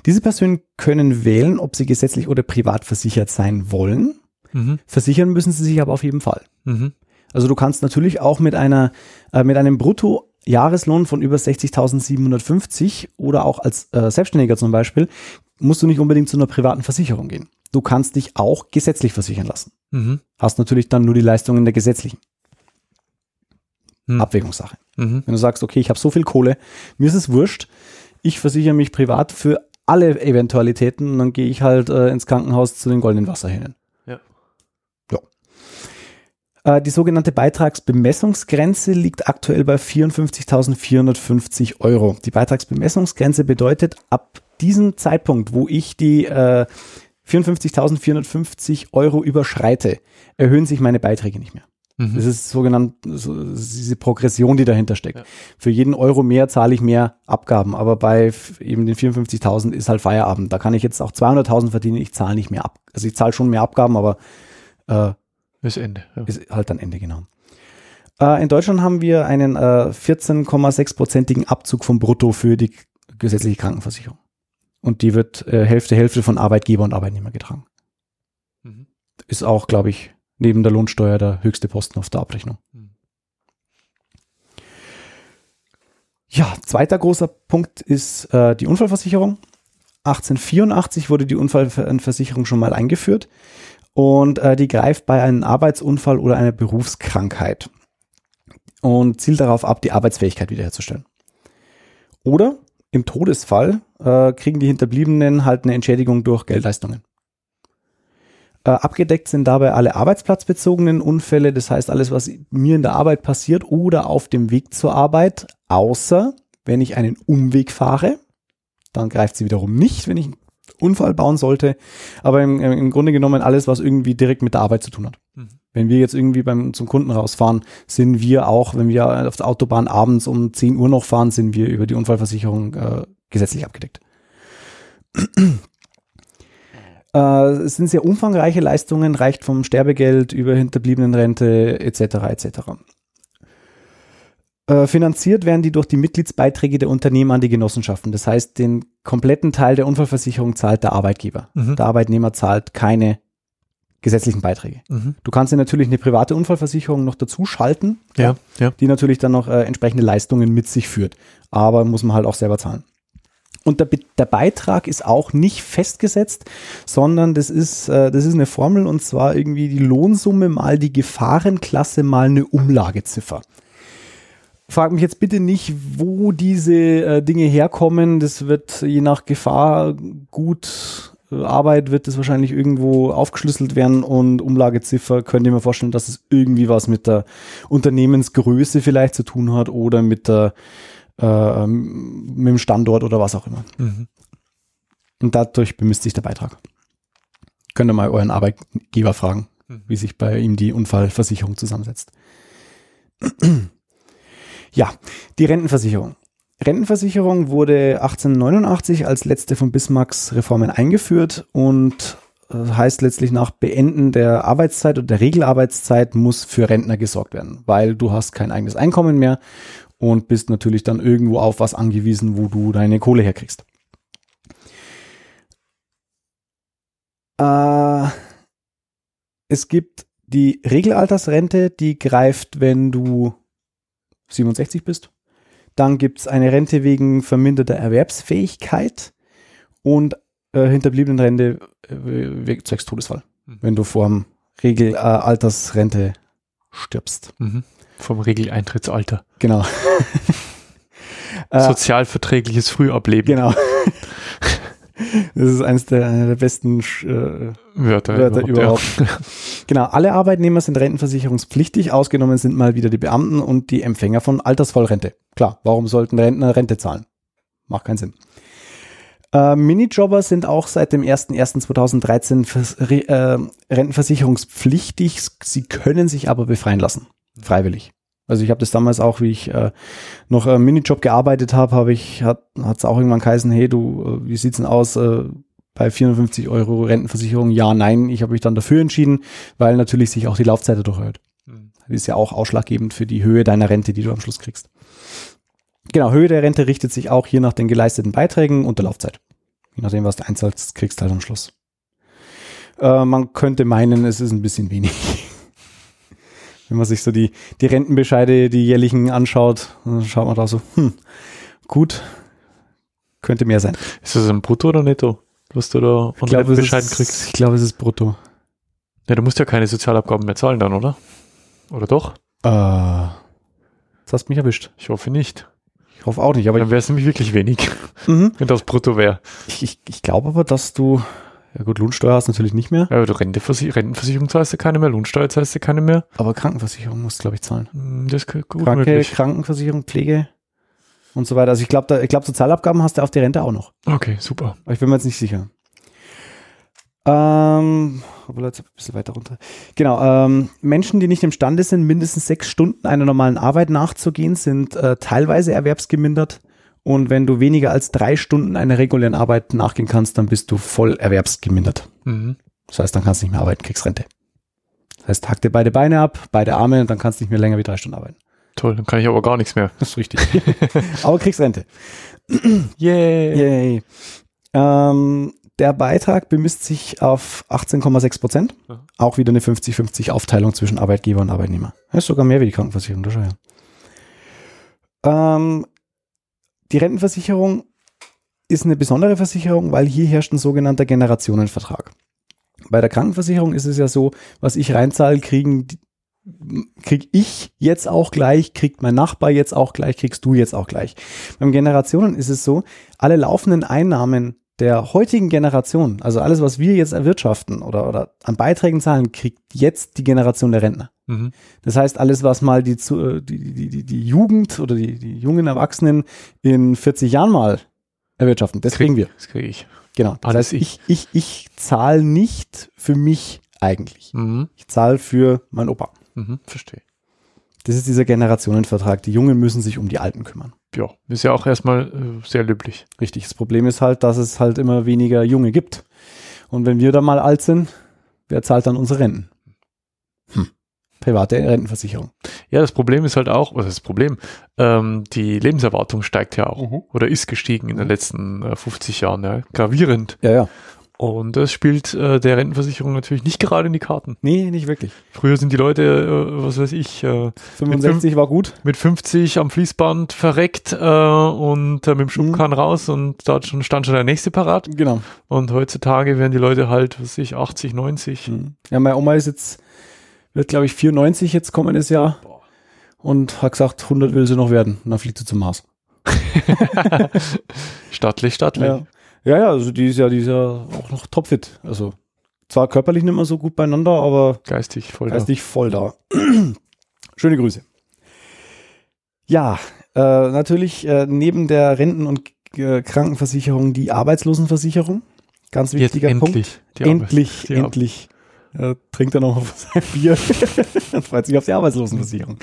diese Personen können wählen, ob sie gesetzlich oder privat versichert sein wollen. Mhm. Versichern müssen sie sich aber auf jeden Fall. Mhm. Also du kannst natürlich auch mit einer äh, mit einem Bruttojahreslohn von über 60.750 oder auch als äh, Selbstständiger zum Beispiel musst du nicht unbedingt zu einer privaten Versicherung gehen. Du kannst dich auch gesetzlich versichern lassen. Mhm. Hast natürlich dann nur die Leistungen der gesetzlichen Hm. Abwägungssache. Mhm. Wenn du sagst, okay, ich habe so viel Kohle, mir ist es wurscht, ich versichere mich privat für alle Eventualitäten und dann gehe ich halt äh, ins Krankenhaus zu den goldenen Wasserhähnen. Ja. Ja. Äh, die sogenannte Beitragsbemessungsgrenze liegt aktuell bei 54.450 Euro. Die Beitragsbemessungsgrenze bedeutet, ab diesem Zeitpunkt, wo ich die äh, 54.450 Euro überschreite, erhöhen sich meine Beiträge nicht mehr. Mhm. Das ist sogenannt so, diese Progression, die dahinter steckt. Ja. Für jeden Euro mehr zahle ich mehr Abgaben, aber bei eben den 54.000 ist halt Feierabend. Da kann ich jetzt auch 200.000 verdienen, ich zahle nicht mehr ab. Also ich zahle schon mehr Abgaben, aber äh, Ist Ende. Ja. ist halt dann Ende genau. Äh, in Deutschland haben wir einen äh, 14,6-prozentigen Abzug vom Brutto für die gesetzliche Krankenversicherung. Und die wird äh, Hälfte, Hälfte von Arbeitgeber und Arbeitnehmer getragen. Mhm. Ist auch, glaube ich, neben der Lohnsteuer der höchste Posten auf der Abrechnung. Mhm. Ja, zweiter großer Punkt ist äh, die Unfallversicherung. 1884 wurde die Unfallversicherung schon mal eingeführt und äh, die greift bei einem Arbeitsunfall oder einer Berufskrankheit und zielt darauf ab, die Arbeitsfähigkeit wiederherzustellen. Oder im Todesfall äh, kriegen die Hinterbliebenen halt eine Entschädigung durch Geldleistungen. Äh, abgedeckt sind dabei alle arbeitsplatzbezogenen Unfälle, das heißt alles, was mir in der Arbeit passiert oder auf dem Weg zur Arbeit, außer wenn ich einen Umweg fahre, dann greift sie wiederum nicht, wenn ich einen Unfall bauen sollte. Aber im, im Grunde genommen alles, was irgendwie direkt mit der Arbeit zu tun hat. Mhm. Wenn wir jetzt irgendwie beim, zum Kunden rausfahren, sind wir auch, wenn wir auf der Autobahn abends um 10 Uhr noch fahren, sind wir über die Unfallversicherung äh, gesetzlich abgedeckt. Äh, es sind sehr umfangreiche Leistungen, reicht vom Sterbegeld über Hinterbliebenenrente etc. etc. Äh, finanziert werden die durch die Mitgliedsbeiträge der Unternehmen an die Genossenschaften. Das heißt, den kompletten Teil der Unfallversicherung zahlt der Arbeitgeber. Mhm. Der Arbeitnehmer zahlt keine gesetzlichen Beiträge. Mhm. Du kannst dir natürlich eine private Unfallversicherung noch dazu schalten, ja, ja. die natürlich dann noch äh, entsprechende Leistungen mit sich führt. Aber muss man halt auch selber zahlen. Und der, der, Beitrag ist auch nicht festgesetzt, sondern das ist, äh, das ist eine Formel und zwar irgendwie die Lohnsumme mal die Gefahrenklasse mal eine Umlageziffer. Frag mich jetzt bitte nicht, wo diese äh, Dinge herkommen. Das wird je nach Gefahr gut Arbeit wird das wahrscheinlich irgendwo aufgeschlüsselt werden und Umlageziffer könnt ihr mir vorstellen, dass es irgendwie was mit der Unternehmensgröße vielleicht zu tun hat oder mit der äh, mit dem Standort oder was auch immer. Mhm. Und dadurch bemisst sich der Beitrag. Könnt ihr mal euren Arbeitgeber fragen, mhm. wie sich bei ihm die Unfallversicherung zusammensetzt. ja, die Rentenversicherung. Rentenversicherung wurde 1889 als letzte von Bismarcks Reformen eingeführt und äh, heißt letztlich nach Beenden der Arbeitszeit und der Regelarbeitszeit muss für Rentner gesorgt werden, weil du hast kein eigenes Einkommen mehr und bist natürlich dann irgendwo auf was angewiesen, wo du deine Kohle herkriegst. Äh, es gibt die Regelaltersrente, die greift, wenn du 67 bist. Dann gibt es eine Rente wegen verminderter Erwerbsfähigkeit und äh, Hinterbliebenenrente äh, wegen zwecks Todesfall, mhm. wenn du vor Regelaltersrente stirbst. Mhm. Vom Regeleintrittsalter. Genau. Äh, Sozialverträgliches Frühableben. Genau. Das ist eines der, einer der besten äh, Wörter, Wörter, überhaupt. überhaupt. Ja. Genau, alle Arbeitnehmer sind rentenversicherungspflichtig, ausgenommen sind mal wieder die Beamten und die Empfänger von Altersvollrente. Klar, warum sollten Rentner Rente zahlen? Macht keinen Sinn. Äh, Minijobber sind auch seit dem 01.01.2013 äh, rentenversicherungspflichtig. Sie können sich aber befreien lassen. Freiwillig. Also ich habe das damals auch, wie ich äh, noch äh, Minijob gearbeitet habe, habe ich, hat es auch irgendwann geheißen, hey du, äh, wie sieht's denn aus äh, bei 450 Euro Rentenversicherung? Ja, nein, ich habe mich dann dafür entschieden, weil natürlich sich auch die Laufzeit dadurch erhöht. Mhm. Das ist ja auch ausschlaggebend für die Höhe deiner Rente, die du am Schluss kriegst. Genau, Höhe der Rente richtet sich auch hier nach den geleisteten Beiträgen und der Laufzeit. Je nachdem, was du einzahlst, kriegst du halt am Schluss. Äh, man könnte meinen, es ist ein bisschen wenig. Wenn man sich so die, die Rentenbescheide, die jährlichen anschaut, dann schaut man da so, hm, gut, könnte mehr sein. Ist das ein Brutto oder Netto, was du da von Rentenbescheiden kriegst? Ich glaube, es ist Brutto. Ja, du musst ja keine Sozialabgaben mehr zahlen dann, oder? Oder doch? Äh, das hast mich erwischt. Ich hoffe nicht. Ich hoffe auch nicht, aber. Dann wäre es nämlich wirklich wenig, mhm. wenn das brutto wäre. Ich, ich, ich glaube aber, dass du ja gut, Lohnsteuer hast du natürlich nicht mehr. Ja, aber du Rentenversich Rentenversicherung zahlst du keine mehr, Lohnsteuer zahlst du keine mehr. Aber Krankenversicherung musst du, glaube ich, zahlen. Hm, das ist gut Kranke, möglich. Krankenversicherung, Pflege und so weiter. Also ich glaube, ich glaube, Sozialabgaben hast du auf die Rente auch noch. Okay, super. Aber ich bin mir jetzt nicht sicher. Ähm, aber jetzt ein bisschen weiter runter. Genau, ähm, Menschen, die nicht imstande sind, mindestens sechs Stunden einer normalen Arbeit nachzugehen, sind äh, teilweise erwerbsgemindert und wenn du weniger als drei Stunden einer regulären Arbeit nachgehen kannst, dann bist du voll erwerbsgemindert. Mhm. Das heißt, dann kannst du nicht mehr arbeiten, kriegst Rente. Das heißt, hack dir beide Beine ab, beide Arme und dann kannst du nicht mehr länger wie drei Stunden arbeiten. Toll, dann kann ich aber gar nichts mehr. Das ist richtig. aber kriegst Rente. Yay. Yay. Ähm, der Beitrag bemisst sich auf 18,6 Prozent. Mhm. Auch wieder eine 50-50 Aufteilung zwischen Arbeitgeber und Arbeitnehmer. Das ist sogar mehr wie die Krankenversicherung. Das schon, ja. Ähm, die Rentenversicherung ist eine besondere Versicherung, weil hier herrscht ein sogenannter Generationenvertrag. Bei der Krankenversicherung ist es ja so, was ich reinzahle, kriegen krieg ich jetzt auch gleich, kriegt mein Nachbar jetzt auch gleich, kriegst du jetzt auch gleich. Beim Generationen ist es so, alle laufenden Einnahmen der heutigen Generation, also alles, was wir jetzt erwirtschaften oder, oder an Beiträgen zahlen, kriegt jetzt die Generation der Rentner. Mhm. Das heißt, alles, was mal die, die, die, die, die Jugend oder die, die jungen Erwachsenen in 40 Jahren mal erwirtschaften, das, das kriegen wir. Das kriege ich. Genau. Das Alles heißt, ich, ich, ich zahle nicht für mich eigentlich. Mhm. Ich zahle für mein Opa. Mhm, verstehe. Das ist dieser Generationenvertrag. Die Jungen müssen sich um die Alten kümmern. Ja, ist ja auch erstmal äh, sehr löblich. Richtig. Das Problem ist halt, dass es halt immer weniger Junge gibt. Und wenn wir da mal alt sind, wer zahlt dann unsere Renten? Hm. Private Rentenversicherung. Ja, das Problem ist halt auch, was ist das Problem? Ähm, die Lebenserwartung steigt ja auch mhm. oder ist gestiegen in den letzten äh, 50 Jahren, ja, gravierend. Ja, ja. Und das spielt äh, der Rentenversicherung natürlich nicht gerade in die Karten. Nee, nicht wirklich. Früher sind die Leute, äh, was weiß ich, äh, 65 war gut. Mit 50 am Fließband verreckt äh, und äh, mit dem Schubkahn mhm. raus und da schon, stand schon der nächste parat. Genau. Und heutzutage werden die Leute halt, was weiß ich, 80, 90. Mhm. Ja, meine Oma ist jetzt, wird glaube ich 94 jetzt kommendes Jahr Boah. und hat gesagt, 100 will sie noch werden. Und dann fliegt sie zum Mars. stattlich, stattlich. Ja. Ja, ja, also die ist ja, die ist ja auch noch topfit. Also zwar körperlich nicht mehr so gut beieinander, aber geistig voll geistig da. voll da. Schöne Grüße. Ja, äh, natürlich äh, neben der Renten- und äh, Krankenversicherung die Arbeitslosenversicherung. Ganz wichtiger Jetzt Punkt. Endlich, endlich, endlich. Äh, trinkt er noch sein Bier und freut sich auf die Arbeitslosenversicherung.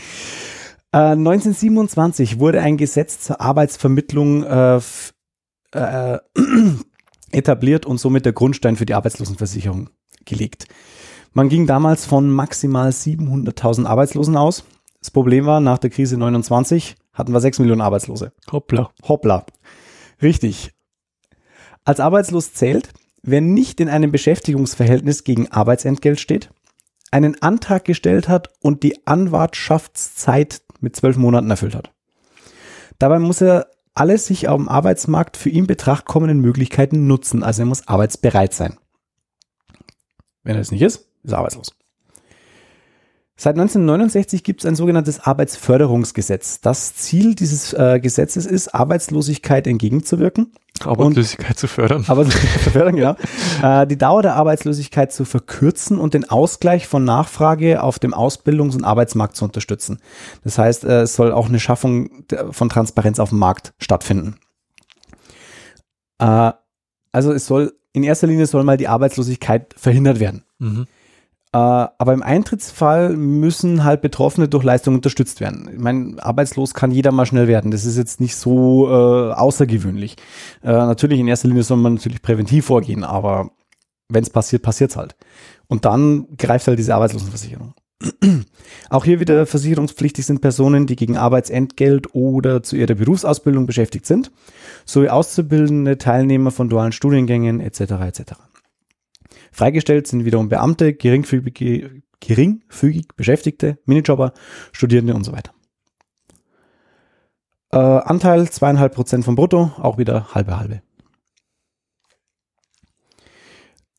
1927 äh, wurde ein Gesetz zur Arbeitsvermittlung äh, etabliert und somit der Grundstein für die Arbeitslosenversicherung gelegt. Man ging damals von maximal 700.000 Arbeitslosen aus. Das Problem war, nach der Krise 29 hatten wir 6 Millionen Arbeitslose. Hoppla. Hoppla. Richtig. Als arbeitslos zählt, wer nicht in einem Beschäftigungsverhältnis gegen Arbeitsentgelt steht, einen Antrag gestellt hat und die Anwartschaftszeit mit zwölf Monaten erfüllt hat. Dabei muss er alle sich am Arbeitsmarkt für ihn betracht kommenden Möglichkeiten nutzen. Also er muss arbeitsbereit sein. Wenn er es nicht ist, ist er arbeitslos. Seit 1969 gibt es ein sogenanntes Arbeitsförderungsgesetz. Das Ziel dieses äh, Gesetzes ist, Arbeitslosigkeit entgegenzuwirken. Arbeitslosigkeit zu fördern. Arbeitslosigkeit zu fördern, genau. Äh, die Dauer der Arbeitslosigkeit zu verkürzen und den Ausgleich von Nachfrage auf dem Ausbildungs- und Arbeitsmarkt zu unterstützen. Das heißt, äh, es soll auch eine Schaffung von Transparenz auf dem Markt stattfinden. Äh, also es soll, in erster Linie soll mal die Arbeitslosigkeit verhindert werden. Mhm. Äh, aber im Eintrittsfall müssen halt Betroffene durch Leistung unterstützt werden. Ich meine, arbeitslos kann jeder mal schnell werden. Das ist jetzt nicht so äh, außergewöhnlich. Äh, natürlich in erster Linie soll man natürlich präventiv vorgehen, aber wenn es passiert, passiert es halt. Und dann greift halt diese Arbeitslosenversicherung. Auch hier wieder versicherungspflichtig sind Personen, die gegen Arbeitsentgelt oder zu ihrer Berufsausbildung beschäftigt sind, sowie auszubildende Teilnehmer von dualen Studiengängen etc. etc. Freigestellt sind wiederum Beamte, geringfügig, geringfügig Beschäftigte, Minijobber, Studierende und so weiter. Äh, Anteil zweieinhalb Prozent vom Brutto, auch wieder halbe halbe.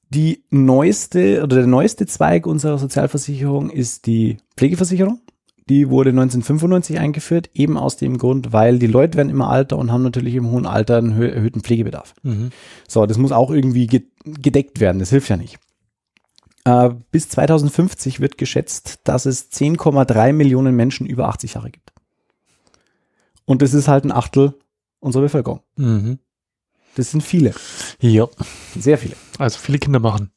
Die neueste oder der neueste Zweig unserer Sozialversicherung ist die Pflegeversicherung. Die wurde 1995 eingeführt, eben aus dem Grund, weil die Leute werden immer älter und haben natürlich im hohen Alter einen erhöhten Pflegebedarf. Mhm. So, das muss auch irgendwie gedeckt werden, das hilft ja nicht. Äh, bis 2050 wird geschätzt, dass es 10,3 Millionen Menschen über 80 Jahre gibt. Und das ist halt ein Achtel unserer Bevölkerung. Mhm. Das sind viele. Ja. Sehr viele. Also viele Kinder machen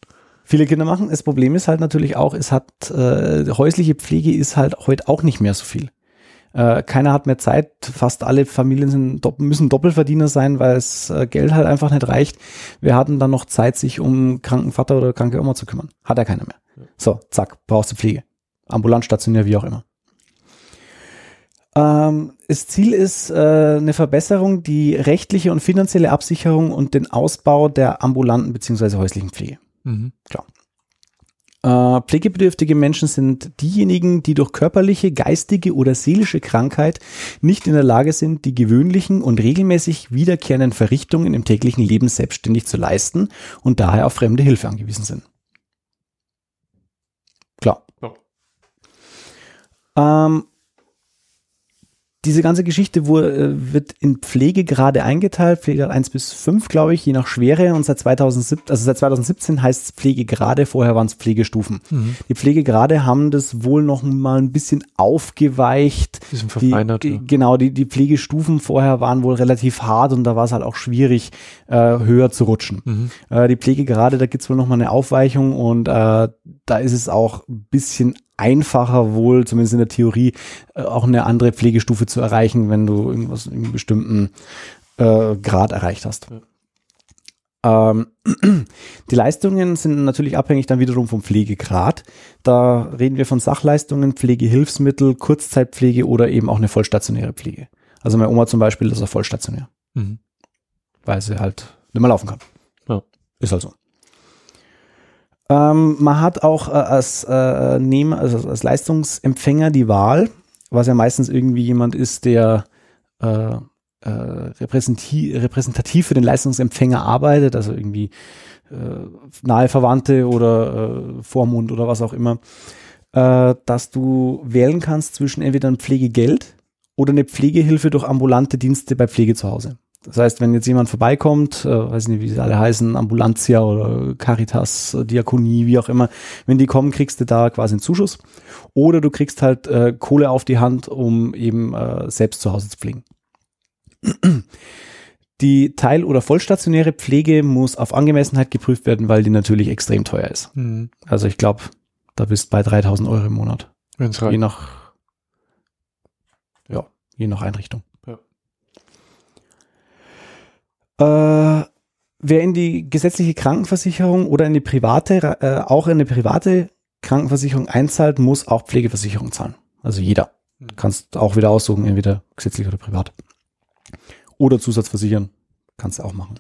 viele Kinder machen. Das Problem ist halt natürlich auch, es hat äh, häusliche Pflege ist halt heute auch nicht mehr so viel. Äh, keiner hat mehr Zeit. Fast alle Familien sind, müssen Doppelverdiener sein, weil es äh, Geld halt einfach nicht reicht. Wir hatten dann noch Zeit, sich um kranken Vater oder kranke Oma zu kümmern. Hat ja keiner mehr. So, zack, brauchst du Pflege. Ambulant, stationär, wie auch immer. Ähm, das Ziel ist äh, eine Verbesserung, die rechtliche und finanzielle Absicherung und den Ausbau der ambulanten bzw. häuslichen Pflege. Mhm. Klar. Äh, pflegebedürftige Menschen sind diejenigen, die durch körperliche, geistige oder seelische Krankheit nicht in der Lage sind, die gewöhnlichen und regelmäßig wiederkehrenden Verrichtungen im täglichen Leben selbstständig zu leisten und daher auf fremde Hilfe angewiesen sind. Klar. Ja. Ähm, diese ganze Geschichte wurde, äh, wird in Pflegegrade eingeteilt, Pflegegrad 1 bis 5, glaube ich, je nach Schwere. Und seit 2017, also seit 2017 heißt es Pflegegrade, vorher waren es Pflegestufen. Mhm. Die Pflegegrade haben das wohl noch mal ein bisschen aufgeweicht. Bisschen verfeinert. Die, ja. Genau, die, die Pflegestufen vorher waren wohl relativ hart und da war es halt auch schwierig, äh, höher zu rutschen. Mhm. Äh, die Pflegegrade, da gibt es wohl noch mal eine Aufweichung und äh, da ist es auch ein bisschen einfacher wohl, zumindest in der Theorie, äh, auch eine andere Pflegestufe zu erreichen, wenn du irgendwas in einem bestimmten äh, Grad erreicht hast. Ja. Ähm, die Leistungen sind natürlich abhängig dann wiederum vom Pflegegrad. Da reden wir von Sachleistungen, Pflegehilfsmittel, Kurzzeitpflege oder eben auch eine vollstationäre Pflege. Also meine Oma zum Beispiel ist auch vollstationär. Mhm. Weil sie halt nicht mehr laufen kann. Ja. Ist halt so. Ähm, man hat auch äh, als, äh, Nehm, also als Leistungsempfänger die Wahl, was ja meistens irgendwie jemand ist, der äh, äh, repräsentativ für den Leistungsempfänger arbeitet, also irgendwie äh, nahe Verwandte oder äh, Vormund oder was auch immer, dass du wählen kannst zwischen entweder ein Pflegegeld oder eine Pflegehilfe durch ambulante Dienste bei Pflege zu Hause. Das heißt, wenn jetzt jemand vorbeikommt, äh, weiß nicht, wie sie alle heißen, Ambulantia oder Caritas, Diakonie, wie auch immer, wenn die kommen, kriegst du da quasi einen Zuschuss. Oder du kriegst halt äh, Kohle auf die Hand, um eben äh, selbst zu Hause zu pflegen. Die teil- oder vollstationäre Pflege muss auf Angemessenheit geprüft werden, weil die natürlich extrem teuer ist. Mhm. Also ich glaube, da bist bei 3000 Euro im Monat. Wenn's je nach, ja, je nach Einrichtung. Äh, wer in die gesetzliche Krankenversicherung oder in die private, äh, auch in eine private Krankenversicherung einzahlt, muss auch Pflegeversicherung zahlen. Also jeder. Hm. kannst auch wieder aussuchen, entweder gesetzlich oder privat. Oder Zusatz versichern. Kannst du auch machen.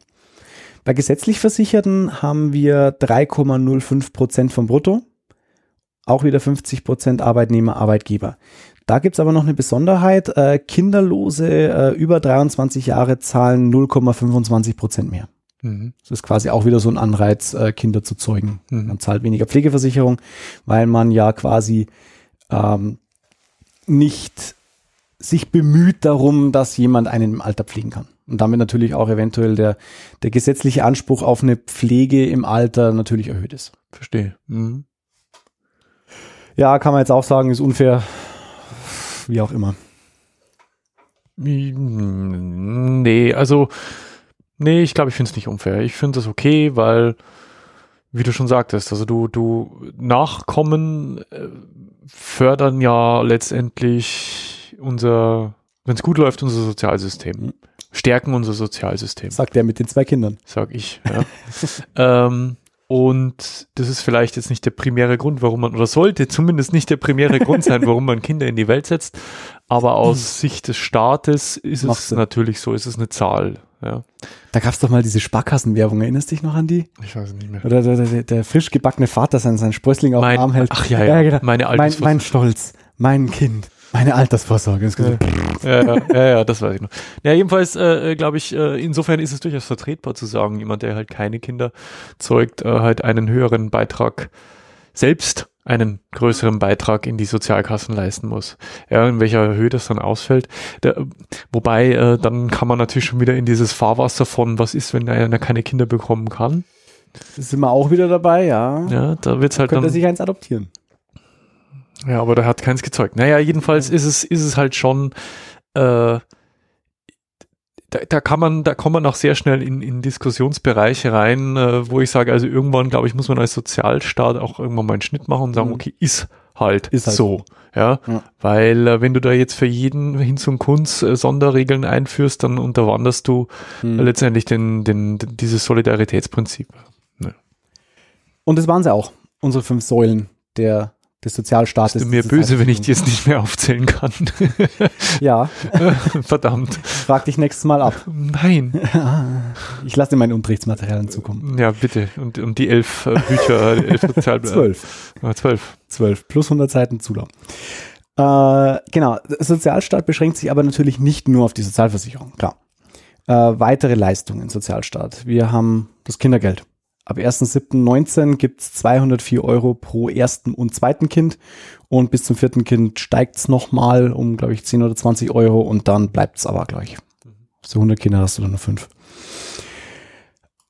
Bei gesetzlich Versicherten haben wir 3,05 Prozent vom Brutto. Auch wieder 50 Prozent Arbeitnehmer, Arbeitgeber. Da gibt's aber noch eine Besonderheit. Äh, Kinderlose äh, über 23 Jahre zahlen 0,25 Prozent mehr. Mhm. Das ist quasi auch wieder so ein Anreiz, äh, Kinder zu zeugen. Mhm. Man zahlt weniger Pflegeversicherung, weil man ja quasi ähm, nicht sich bemüht darum, dass jemand einen im Alter pflegen kann. Und damit natürlich auch eventuell der, der gesetzliche Anspruch auf eine Pflege im Alter natürlich erhöht ist. Verstehe. Mhm. Ja, kann man jetzt auch sagen, ist unfair wie auch immer. Nee, also, nee, ich glaube, ich finde es nicht unfair. Ich finde es okay, weil, wie du schon sagtest, also du, du Nachkommen äh, fördern ja letztendlich unser, wenn es gut läuft, unser Sozialsystem. Mhm. Stärken unser Sozialsystem. Sagt der mit den zwei Kindern. Sag ich, ja. ähm, und das ist vielleicht jetzt nicht der primäre Grund, warum man, oder sollte zumindest nicht der primäre Grund sein, warum man Kinder in die Welt setzt. Aber aus Sicht des Staates ist Machst es du. natürlich so, ist es eine Zahl. Ja. Da gab es doch mal diese Sparkassenwerbung, erinnerst du dich noch an die? Ich weiß nicht mehr. Oder der, der, der frisch gebackene Vater sein, sein Sprössling auf mein, dem Arm hält. Ach ja, ja, ja genau. meine mein, mein Stolz, mein Kind. Meine Altersvorsorge. ist ja. ja, ja, ja, das weiß ich noch. Ja, jedenfalls äh, äh glaube ich, äh, insofern ist es durchaus vertretbar zu sagen, jemand, der halt keine Kinder zeugt, äh, halt einen höheren Beitrag selbst einen größeren Beitrag in die Sozialkassen leisten muss. Ja, in welcher Höhe das dann ausfällt. Der, wobei, äh, dann kann man natürlich schon wieder in dieses Fahrwasser von, was ist, wenn einer keine Kinder bekommen kann. Das sind wir auch wieder dabei, ja. Ja, da wird's halt Könnte dann. sich eins adoptieren. Ja, aber der hat keins gezeugt. Naja, jedenfalls ist es, ist es halt schon, äh, da, da kann man, da kommt man auch sehr schnell in, in Diskussionsbereiche rein, äh, wo ich sage, also irgendwann, glaube ich, muss man als Sozialstaat auch irgendwann mal einen Schnitt machen und sagen, mhm. okay, ist halt, ist halt so. Ja, ja. weil äh, wenn du da jetzt für jeden hin zum Kunst äh, Sonderregeln einführst, dann unterwanderst du mhm. letztendlich den, den, den, dieses Solidaritätsprinzip. Ne. Und das waren sie auch, unsere fünf Säulen der des Sozialstaates. Bist du mir böse, wenn ich dir jetzt nicht mehr aufzählen kann? ja. Verdammt. frag dich nächstes Mal ab. Nein. Ich lasse dir meine Unterrichtsmaterialien zukommen. Ja, bitte. Und, und die elf äh, Bücher, die elf Sozialbücher. Zwölf. Ah, zwölf. Zwölf. Plus 100 Seiten Zulauf. Äh, genau. Sozialstaat beschränkt sich aber natürlich nicht nur auf die Sozialversicherung. Klar. Äh, weitere Leistungen Sozialstaat. Wir haben das Kindergeld. Ab 1.7.19 gibt's 204 Euro pro ersten und zweiten Kind und bis zum vierten Kind steigt's nochmal um, glaube ich, 10 oder 20 Euro und dann bleibt's aber gleich. So 100 Kinder hast du dann nur fünf.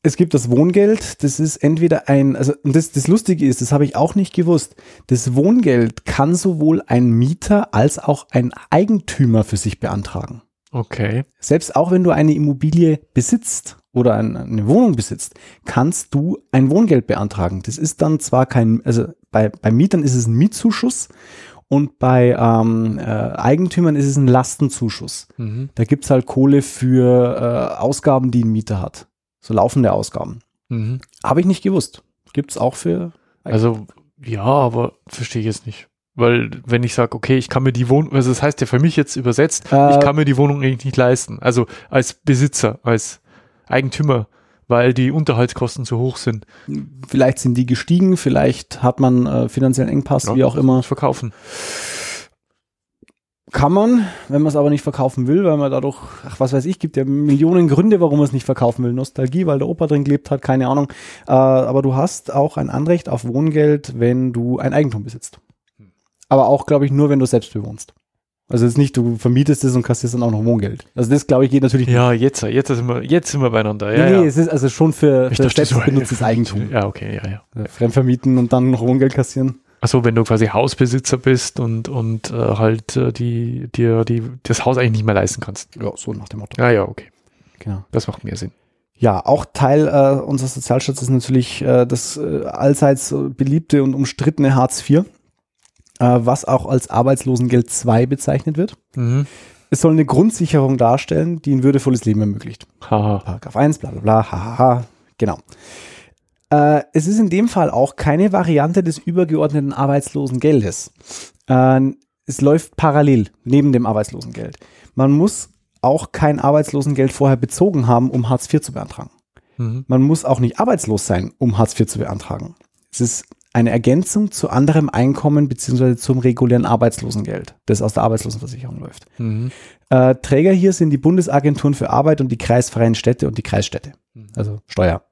Es gibt das Wohngeld, das ist entweder ein, also das, das Lustige ist, das habe ich auch nicht gewusst, das Wohngeld kann sowohl ein Mieter als auch ein Eigentümer für sich beantragen. Okay. Selbst auch wenn du eine Immobilie besitzt oder ein, eine Wohnung besitzt, kannst du ein Wohngeld beantragen. Das ist dann zwar kein, also bei, bei Mietern ist es ein Mietzuschuss und bei ähm, äh, Eigentümern ist es ein Lastenzuschuss. Mhm. Da gibt's halt Kohle für äh, Ausgaben, die ein Mieter hat. So laufende Ausgaben. Mhm. Habe ich nicht gewusst. Gibt's auch für. Also, ja, aber verstehe ich jetzt nicht. Weil, wenn ich sage, okay, ich kann mir die Wohnung, also das heißt ja für mich jetzt übersetzt, Äh, ich kann mir die Wohnung eigentlich nicht leisten. Also als Besitzer, als Eigentümer, weil die Unterhaltskosten zu hoch sind. Vielleicht sind die gestiegen, vielleicht hat man äh, finanziellen Engpass, Ja, wie auch immer. Verkaufen. Kann man, wenn man es aber nicht verkaufen will, weil man dadurch, ach was weiß ich, gibt ja Millionen Gründe, warum man es nicht verkaufen will. Nostalgie, weil der Opa drin gelebt hat, keine Ahnung. Äh, aber du hast auch ein Anrecht auf Wohngeld, wenn du ein Eigentum besitzt. Aber auch, glaube ich, nur, wenn du selbst bewohnst. Also jetzt nicht, du vermietest es und kassierst dann auch noch Wohngeld. Also das, glaube ich, geht natürlich Ja, jetzt, jetzt sind wir, jetzt sind wir beieinander. Ja, Nee, nee, ja. es ist also schon für, Ich für dachte, selbst benutztes Eigentum. Ja, okay, ja, ja. Fremdvermieten und dann noch Wohngeld kassieren. Achso, wenn du quasi Hausbesitzer bist und, und äh, halt äh, die, dir die, das Haus eigentlich nicht mehr leisten kannst. Ja, so nach dem Motto. Ja, ja, okay. Genau. Das macht mehr Sinn. Ja, auch Teil äh, unseres Sozialstaats ist natürlich äh, das äh, allseits äh, beliebte und umstrittene Hartz IV, was auch als Arbeitslosengeld II bezeichnet wird. Mhm. Es soll eine Grundsicherung darstellen, die ein würdevolles Leben ermöglicht. Haha. Paragraph 1, bla bla bla, hahaha, genau. Äh, es ist in dem Fall auch keine Variante des übergeordneten Arbeitslosengeldes. Äh, es läuft parallel neben dem Arbeitslosengeld. Man muss auch kein Arbeitslosengeld vorher bezogen haben, um Hartz IV zu beantragen. Mhm. Man muss auch nicht arbeitslos sein, um Hartz IV zu beantragen. Es ist eine Ergänzung zu anderem Einkommen beziehungsweise zum regulären Arbeitslosengeld, das aus der Arbeitslosenversicherung läuft. Mhm. Äh, Träger hier sind die Bundesagenturen für Arbeit und die kreisfreien Städte und die Kreisstädte, also Steuergelder.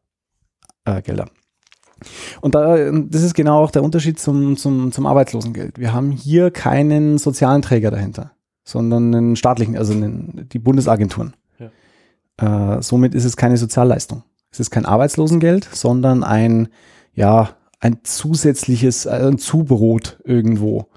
Äh, und da, das ist genau auch der Unterschied zum, zum, zum Arbeitslosengeld. Wir haben hier keinen sozialen Träger dahinter, sondern einen staatlichen, also einen, die Bundesagenturen. Äh, somit ist es keine Sozialleistung. Es ist kein Arbeitslosengeld, sondern ein, ja, ein zusätzliches, äh, ein Zubrot irgendwo.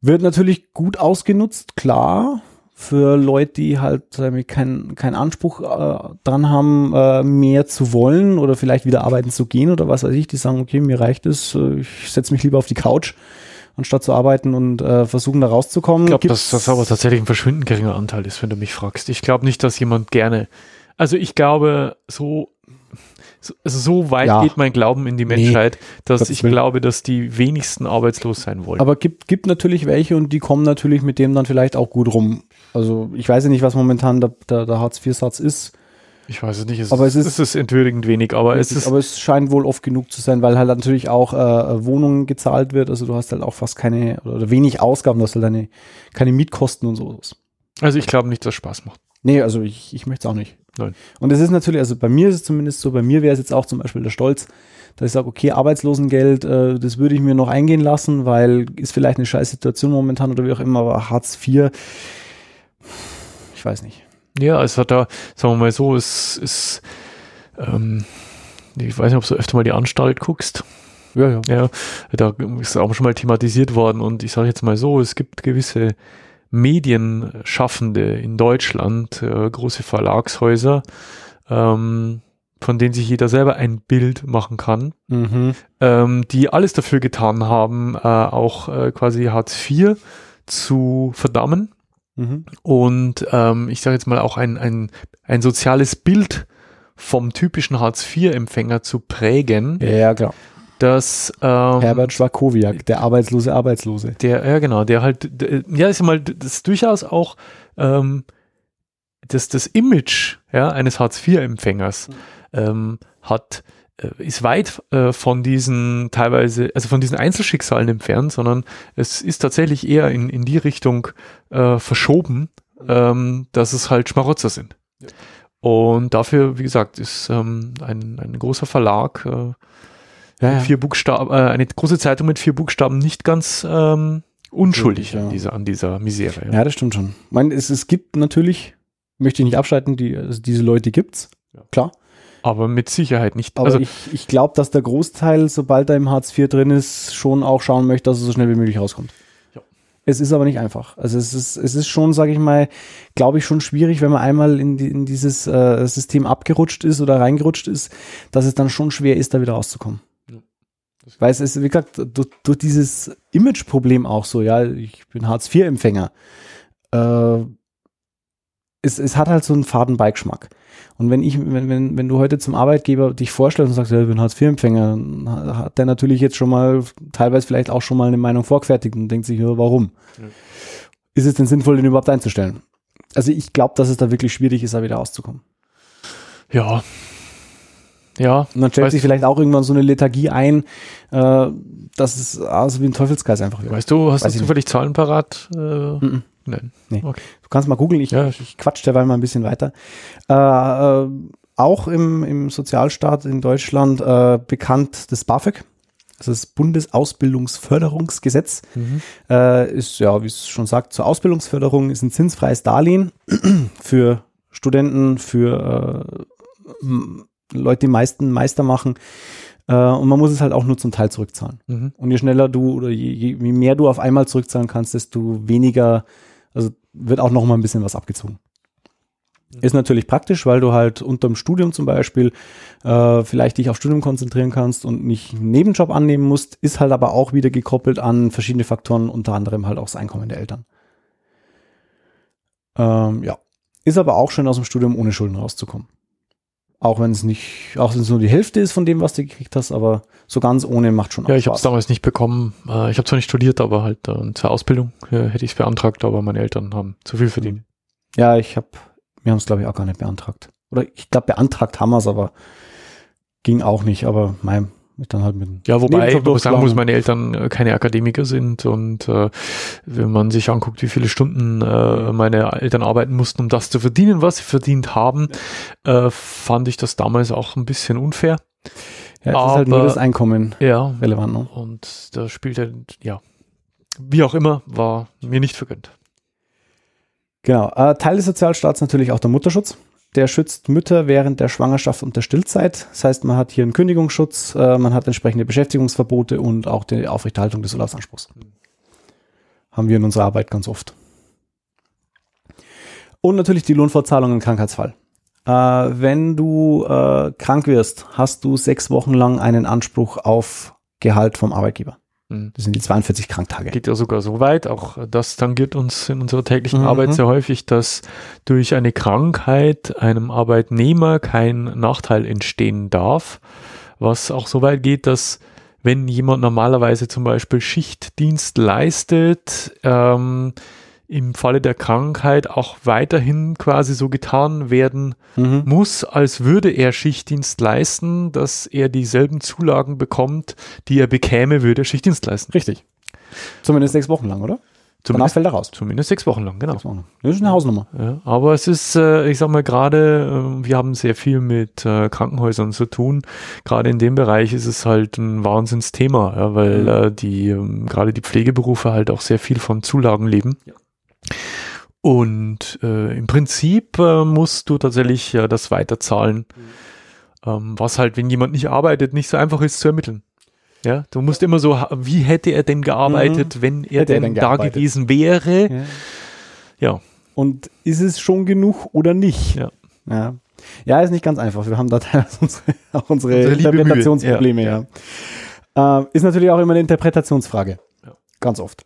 Wird natürlich gut ausgenutzt, klar, für Leute, die halt äh, keinen keinen Anspruch äh, dran haben, äh, mehr zu wollen oder vielleicht wieder arbeiten zu gehen oder was weiß ich, die sagen, okay, mir reicht es, äh, ich setze mich lieber auf die Couch, anstatt zu arbeiten und äh, versuchen da rauszukommen. Ich glaube, dass das aber tatsächlich ein verschwindend geringer Anteil ist, wenn du mich fragst. Ich glaube nicht, dass jemand gerne. Also ich glaube, so, so, also so weit Ja. geht mein Glauben in die Nee. Menschheit, dass Gottes ich Willen. glaube, dass die wenigsten arbeitslos sein wollen. Aber gibt, gibt natürlich welche und die kommen natürlich mit dem dann vielleicht auch gut rum. Also ich weiß ja nicht, was momentan der, der, der Hartz-IV-Satz ist, ich weiß es nicht. Es Aber ist, es ist- entwürdigend wenig, aber es ist. aber es scheint wohl oft genug zu sein, weil halt natürlich auch äh, Wohnungen gezahlt wird. Also du hast halt auch fast keine oder wenig Ausgaben, du hast halt deine, keine Mietkosten und sowas. also ich glaube nicht, dass es Spaß macht. Nee, also ich, ich möchte es auch nicht. Nein. Und es ist natürlich, also bei mir ist es zumindest so, bei mir wäre es jetzt auch zum Beispiel der Stolz, dass ich sage, okay, Arbeitslosengeld, äh, das würde ich mir noch eingehen lassen, weil ist vielleicht eine scheiß Situation momentan oder wie auch immer, aber Hartz IV, ich weiß nicht. Ja, es hat da, sagen wir mal so, es ist, ähm, ich weiß nicht, ob du öfter mal die Anstalt guckst. Ja, ja. Ja, da ist auch schon mal thematisiert worden und ich sage jetzt mal so, es gibt gewisse Medienschaffende in Deutschland, äh, große Verlagshäuser, ähm, von denen sich jeder selber ein Bild machen kann, Mhm. ähm, die alles dafür getan haben, äh, auch äh, quasi Hartz IV zu verdammen Mhm. und ähm, ich sage jetzt mal auch ein, ein, ein soziales Bild vom typischen Hartz-IV-Empfänger zu prägen, Ja, ja, klar. Dass ähm, Herbert Schwakowiak, der arbeitslose Arbeitslose. der, ja genau, der halt, d- ja, ist ja mal, das ist durchaus auch ähm, das, das Image ja, eines Hartz-IV-Empfängers ähm, hat äh, ist weit äh, von diesen teilweise, also von diesen Einzelschicksalen entfernt, sondern es ist tatsächlich eher in, in die Richtung äh, verschoben, ähm, dass es halt Schmarotzer sind. Ja. Und dafür, wie gesagt, ist ähm, ein, ein großer Verlag, äh, Ja, ja. vier Buchstaben, äh, eine große Zeitung mit vier Buchstaben nicht ganz ähm, unschuldig Ja. an, dieser, an dieser Misere. Ja. Das stimmt schon. Ich meine, es, es gibt natürlich, möchte ich nicht abschalten, die, also diese Leute gibt's. Klar. Aber mit Sicherheit nicht. Aber also, ich, ich glaube, dass der Großteil, sobald er im Hartz IV drin ist, schon auch schauen möchte, dass er so schnell wie möglich rauskommt. Ja. Es ist aber nicht einfach. Also es ist, es ist schon, sage ich mal, glaube ich, schon schwierig, wenn man einmal in, die, in dieses äh, System abgerutscht ist oder reingerutscht ist, dass es dann schon schwer ist, da wieder rauszukommen. Weil es ist, wie gesagt, durch, durch dieses Image-Problem auch so, ja, ich bin Hartz-IV-Empfänger. Äh, es, es hat halt so einen faden Beigeschmack. Und wenn ich, wenn, wenn, wenn du heute zum Arbeitgeber dich vorstellst und sagst, ja, ich bin Hartz-IV-Empfänger, hat der natürlich jetzt schon mal, teilweise vielleicht auch schon mal eine Meinung vorgefertigt und denkt sich, ja, warum? Ja. Ist es denn sinnvoll, den überhaupt einzustellen? Also ich glaube, dass es da wirklich schwierig ist, da wieder rauszukommen. ja. Ja, Und dann stellt sich vielleicht auch irgendwann so eine Lethargie ein, äh, dass es also wie ein Teufelskreis einfach wird. weißt du, hast Weiß du zufällig Zahlen parat? Äh. Nein. Nee. Okay. Du kannst mal googeln, ich, Ja, ich quatsch derweil mal ein bisschen weiter. Äh, äh, auch im, im Sozialstaat in Deutschland äh, bekannt das BAföG, das ist das Bundesausbildungsförderungsgesetz. Mhm. Äh, ist ja, wie es schon sagt, zur Ausbildungsförderung ist ein zinsfreies Darlehen für Studenten, für äh, Leute, die meisten Meister machen. Äh, und man muss es halt auch nur zum Teil zurückzahlen. Mhm. Und je schneller du oder je, je, je mehr du auf einmal zurückzahlen kannst, desto weniger, also wird auch noch mal ein bisschen was abgezogen. Ist natürlich praktisch, weil du halt unterm Studium zum Beispiel äh, vielleicht dich auf Studium konzentrieren kannst und nicht einen Nebenjob annehmen musst, ist halt aber auch wieder gekoppelt an verschiedene Faktoren, unter anderem halt auch das Einkommen der Eltern. Ähm, ja. Ist aber auch schön aus dem Studium ohne Schulden rauszukommen. Auch wenn es nicht, auch wenn es nur die Hälfte ist von dem, was du gekriegt hast, aber so ganz ohne macht schon Ja, auch ich habe es damals nicht bekommen. Äh, ich habe zwar nicht studiert, aber halt äh, zur Ausbildung äh, hätte ich es beantragt, aber meine Eltern haben zu viel verdient. Ja, ich habe, wir haben es glaube ich auch gar nicht beantragt. Oder ich glaube beantragt haben wir es, aber ging auch nicht. Aber mein, dann halt mit Ja, wobei, ich sagen muss, meine Eltern äh, keine Akademiker sind und äh, wenn man sich anguckt, wie viele Stunden äh, meine Eltern arbeiten mussten, um das zu verdienen, was sie verdient haben, äh, fand ich das damals auch ein bisschen unfair. ja, es ist halt nur aber- das Einkommen Ja, relevant. Ne? und da spielt er, ja, wie auch immer, war mir nicht vergönnt. Genau. Äh, Teil des Sozialstaats natürlich auch der Mutterschutz. Der schützt Mütter während der Schwangerschaft und der Stillzeit. Das heißt, man hat hier einen Kündigungsschutz, äh, man hat entsprechende Beschäftigungsverbote und auch die Aufrechterhaltung des Urlaubsanspruchs. Haben wir in unserer Arbeit ganz oft. Und natürlich die Lohnfortzahlung im Krankheitsfall. Äh, wenn du äh, krank wirst, hast du sechs Wochen lang einen Anspruch auf Gehalt vom Arbeitgeber. Mhm. Das sind die 42 Kranktage. Geht ja sogar so weit, auch das tangiert uns in unserer täglichen Mhm. Arbeit sehr häufig, dass durch eine Krankheit einem Arbeitnehmer kein Nachteil entstehen darf, was auch so weit geht, dass wenn jemand normalerweise zum Beispiel Schichtdienst leistet, ähm, im Falle der Krankheit auch weiterhin quasi so getan werden Mhm. muss, als würde er Schichtdienst leisten, dass er dieselben Zulagen bekommt, die er bekäme, würde er Schichtdienst leisten. Richtig. Zumindest sechs Wochen lang, oder? Danach Zumindest, fällt er raus. zumindest sechs Wochen lang, genau. Sechs Wochen. Das ist eine Hausnummer. Ja, aber es ist, äh, ich sag mal, gerade, äh, wir haben sehr viel mit äh, Krankenhäusern zu tun. Gerade in dem Bereich ist es halt ein Wahnsinnsthema, weil Mhm. äh, die, ähm, gerade die Pflegeberufe halt auch sehr viel von Zulagen leben. Ja. Und äh, im Prinzip äh, musst du tatsächlich äh, das weiterzahlen, ähm, was halt, wenn jemand nicht arbeitet, nicht so einfach ist zu ermitteln. Ja, du musst immer so, wie hätte er denn gearbeitet, wenn er Mhm. Hätte er denn, denn da gewesen wäre? Ja. Ja. Und ist es schon genug oder nicht? Ja. Ja, ja ist nicht ganz einfach. Wir haben da teilweise unsere, auch unsere, Unsere. Interpretationsprobleme. Ja. Äh, ist natürlich auch immer eine Interpretationsfrage. Ja. Ganz oft.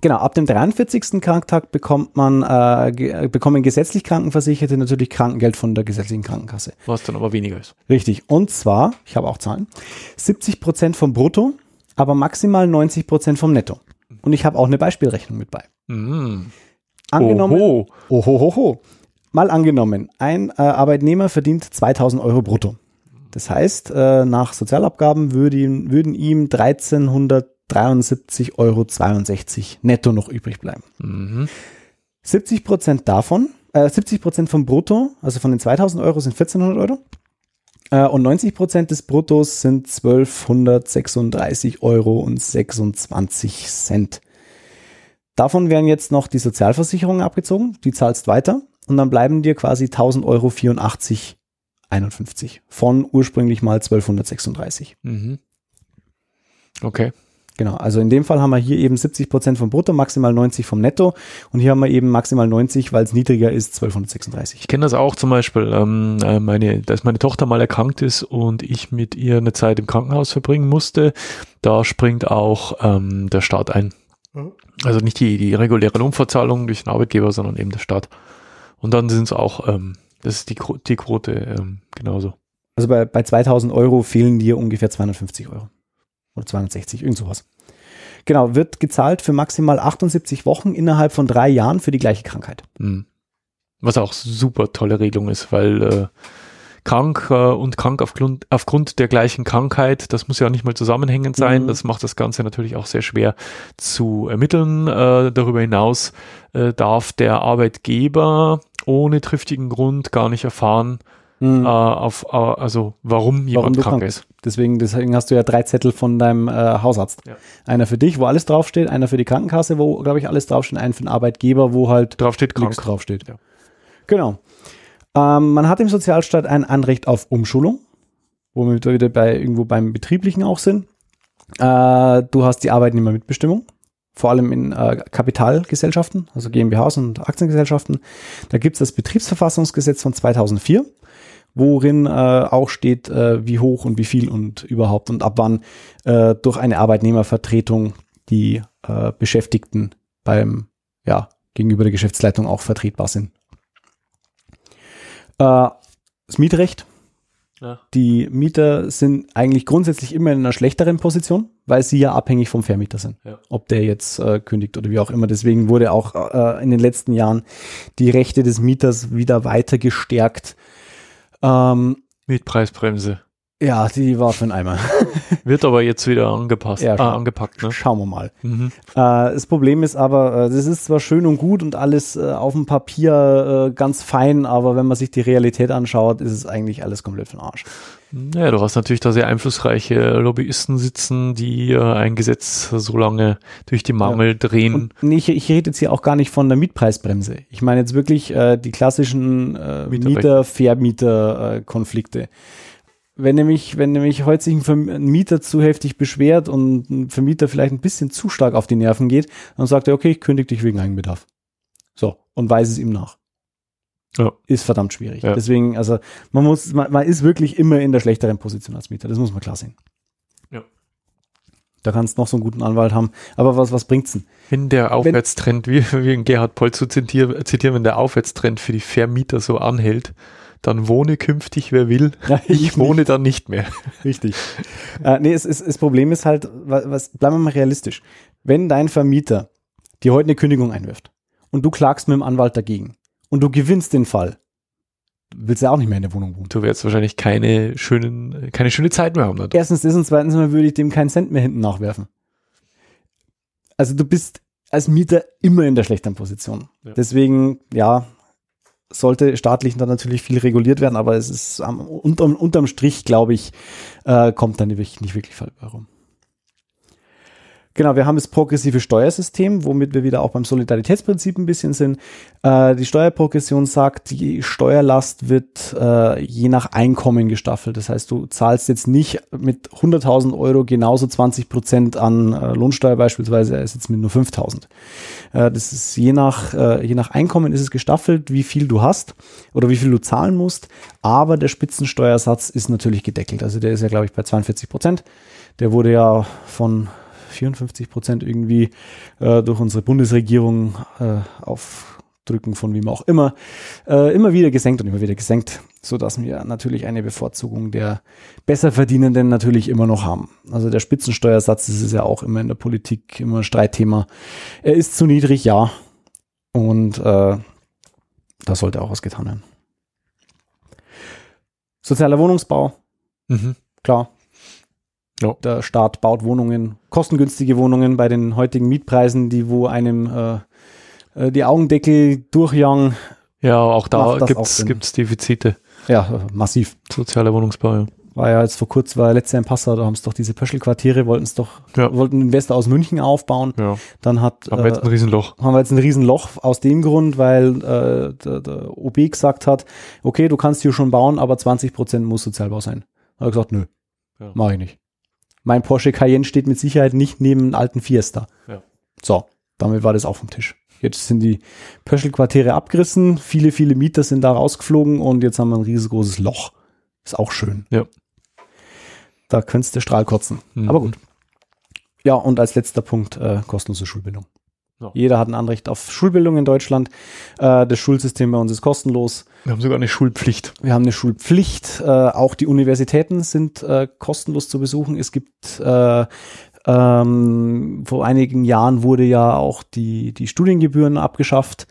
Genau, ab dem 43. Kranktag bekommt man, äh, ge bekommen gesetzlich Krankenversicherte natürlich Krankengeld von der gesetzlichen Krankenkasse. Was dann aber weniger ist. Richtig. Und zwar, ich habe auch Zahlen, 70 Prozent vom Brutto, aber maximal 90 Prozent vom Netto. Und ich habe auch eine Beispielrechnung mit bei. Mhm. Angenommen, Oho. Ohohoho. Mal angenommen, ein äh, Arbeitnehmer verdient 2000 Euro brutto. Das heißt, äh, nach Sozialabgaben würde ihm, würden ihm 1373,62 Euro netto noch übrig bleiben. Mhm. 70 Prozent davon, äh, 70 Prozent vom Brutto, also von den 2000 Euro sind 1400 Euro. Äh, und 90 Prozent des Bruttos sind 1236 Euro und 26 Cent. Davon werden jetzt noch die Sozialversicherungen abgezogen, die zahlst weiter und dann bleiben dir quasi 1000 Euro 84 51 von ursprünglich mal 1236. Mhm. Okay. Genau, also in dem Fall haben wir hier eben 70 Prozent vom Brutto, maximal 90 vom Netto und hier haben wir eben maximal 90, weil es niedriger ist, 1236. Ich kenne das auch zum Beispiel, ähm, äh, meine, dass meine Tochter mal erkrankt ist und ich mit ihr eine Zeit im Krankenhaus verbringen musste. Da springt auch ähm, der Staat ein. Mhm. Also nicht die, die reguläre Lohnfortzahlung durch den Arbeitgeber, sondern eben der Staat. Und dann sind es auch, ähm, das ist die, die Quote ähm, genauso. Also bei, bei 2000 Euro fehlen dir ungefähr 250 Euro. Oder 260, irgend sowas. Genau, wird gezahlt für maximal 78 Wochen innerhalb von drei Jahren für die gleiche Krankheit. Mhm. Was auch super tolle Regelung ist, weil äh, krank äh, und krank aufgrund, aufgrund der gleichen Krankheit, das muss ja auch nicht mal zusammenhängend sein, Mhm. das macht das Ganze natürlich auch sehr schwer zu ermitteln. Äh, darüber hinaus äh, darf der Arbeitgeber ohne triftigen Grund gar nicht erfahren, äh, auf, äh, also warum jemand du krank krank ist. Deswegen, deswegen hast du ja drei Zettel von deinem äh, Hausarzt. Ja. Einer für dich, wo alles draufsteht, einer für die Krankenkasse, wo, glaube ich, alles draufsteht, einen für den Arbeitgeber, wo halt Drauf steht krank. nichts draufsteht. Ja. Genau. Ähm, man hat im Sozialstaat ein Anrecht auf Umschulung, womit wir wieder bei irgendwo beim Betrieblichen auch sind. Äh, du hast die Arbeitnehmermitbestimmung, vor allem in äh, Kapitalgesellschaften, also GmbHs und Aktiengesellschaften. Da gibt es das Betriebsverfassungsgesetz von 2004, worin äh, auch steht, äh, wie hoch und wie viel und überhaupt und ab wann äh, durch eine Arbeitnehmervertretung die äh, Beschäftigten beim, ja, gegenüber der Geschäftsleitung auch vertretbar sind. Äh, das Mietrecht. Ja. Die Mieter sind eigentlich grundsätzlich immer in einer schlechteren Position, weil sie ja abhängig vom Vermieter sind. Ja. Ob der jetzt äh, kündigt oder wie auch immer. Deswegen wurde auch äh, in den letzten Jahren die Rechte des Mieters wieder weiter gestärkt. Ähm, Mietpreisbremse. ja, die war für einen Eimer. Wird aber jetzt wieder angepasst, Ja, schon. angepackt. Ne? Schauen wir mal. Mhm. Äh, das Problem ist aber, äh, das ist zwar schön und gut und alles äh, auf dem Papier äh, ganz fein, aber wenn man sich die Realität anschaut, ist es eigentlich alles komplett für den Arsch. Naja, du hast natürlich da sehr einflussreiche Lobbyisten sitzen, die äh, ein Gesetz so lange durch die Mangel drehen. Und nee, ich, ich rede jetzt hier auch gar nicht von der Mietpreisbremse. Ich meine jetzt wirklich äh, die klassischen äh. Mieter-Vermieter-Konflikte. wenn nämlich, wenn nämlich heute sich ein Mieter zu heftig beschwert und ein Vermieter vielleicht ein bisschen zu stark auf die Nerven geht, dann sagt er, okay, ich kündige dich wegen Eigenbedarf. So, und weist es ihm nach. Ja. Ist verdammt schwierig. Ja. Deswegen, also man muss, man, man ist wirklich immer in der schlechteren Position als Mieter. Das muss man klar sehen. Ja. Da kannst du noch so einen guten Anwalt haben. Aber was, was bringt's denn? Wenn der Aufwärtstrend, wie, wie in Gerhard Poll zu zitieren, zitieren, wenn der Aufwärtstrend für die Vermieter so anhält, dann wohne künftig, wer will. Ja, Ich wohne dann nicht mehr. Richtig. äh, nee, es, es, das Problem ist halt, wa- was, bleiben wir mal realistisch. Wenn dein Vermieter dir heute eine Kündigung einwirft und du klagst mit dem Anwalt dagegen und du gewinnst den Fall, willst du ja auch nicht mehr in der Wohnung wohnen. Du wirst wahrscheinlich keine schönen, keine schöne Zeit mehr haben. Dort. Erstens das und zweitens mal würde ich dem keinen Cent mehr hinten nachwerfen. Also du bist als Mieter immer in der schlechteren Position. Ja. Deswegen, ja, sollte staatlich dann natürlich viel reguliert werden, aber es ist am, unterm, unterm Strich, glaube ich, äh, kommt dann nicht, nicht wirklich viel rum. Genau, wir haben das progressive Steuersystem, womit wir wieder auch beim Solidaritätsprinzip ein bisschen sind. Äh, die Steuerprogression sagt, die Steuerlast wird äh, je nach Einkommen gestaffelt. Das heißt, du zahlst jetzt nicht mit 100.000 Euro genauso 20 Prozent an äh, Lohnsteuer beispielsweise, als jetzt mit nur 5.000. Äh, das ist je nach, äh, je nach Einkommen ist es gestaffelt, wie viel du hast oder wie viel du zahlen musst. Aber der Spitzensteuersatz ist natürlich gedeckelt. Also der ist ja, glaube ich, bei 42 Prozent. Der wurde ja von 54 Prozent irgendwie äh, durch unsere Bundesregierung äh, auf Drücken von wem auch immer äh, immer wieder gesenkt und immer wieder gesenkt, so dass wir natürlich eine Bevorzugung der Besserverdienenden natürlich immer noch haben. Also der Spitzensteuersatz, das ist ja auch immer in der Politik immer ein Streitthema. Er ist zu niedrig, ja. Und äh, Da sollte auch was getan werden. Sozialer Wohnungsbau, Mhm. klar. Ja. Der Staat baut Wohnungen, kostengünstige Wohnungen bei den heutigen Mietpreisen, die wo einem äh, äh, die Augendeckel durchjagen. Ja, auch da Sinn. gibt's Defizite. Ja, äh, massiv. Sozialer Wohnungsbau, ja. War ja jetzt vor kurzem, war ja letztes Jahr in Passau, da haben es doch diese Pöschelquartiere, wollten es doch, Ja. wollten Investor aus München aufbauen. ja. Dann hat Aber jetzt ein äh, Riesenloch. haben wir jetzt ein Riesenloch aus dem Grund, weil äh, der, der OB gesagt hat, okay, du kannst hier schon bauen, aber 20 Prozent muss Sozialbau sein. Da hat er gesagt, nö, Ja. mache ich nicht. Mein Porsche Cayenne steht mit Sicherheit nicht neben einem alten Fiesta. Ja. So, damit war das auch vom Tisch. Jetzt sind die Pöschelquartiere abgerissen, viele, viele Mieter sind da rausgeflogen und jetzt haben wir ein riesengroßes Loch. Ist auch schön. Ja. Da könntest du Strahl kotzen. Mhm. Aber gut. Ja, und als letzter Punkt äh, kostenlose Schulbildung. Ja. Jeder hat ein Anrecht auf Schulbildung in Deutschland. Äh, das Schulsystem bei uns ist kostenlos. Wir haben sogar eine Schulpflicht. Wir haben eine Schulpflicht. Äh, auch die Universitäten sind äh, kostenlos zu besuchen. Es gibt äh, ähm, vor einigen Jahren wurde ja auch die, die Studiengebühren abgeschafft.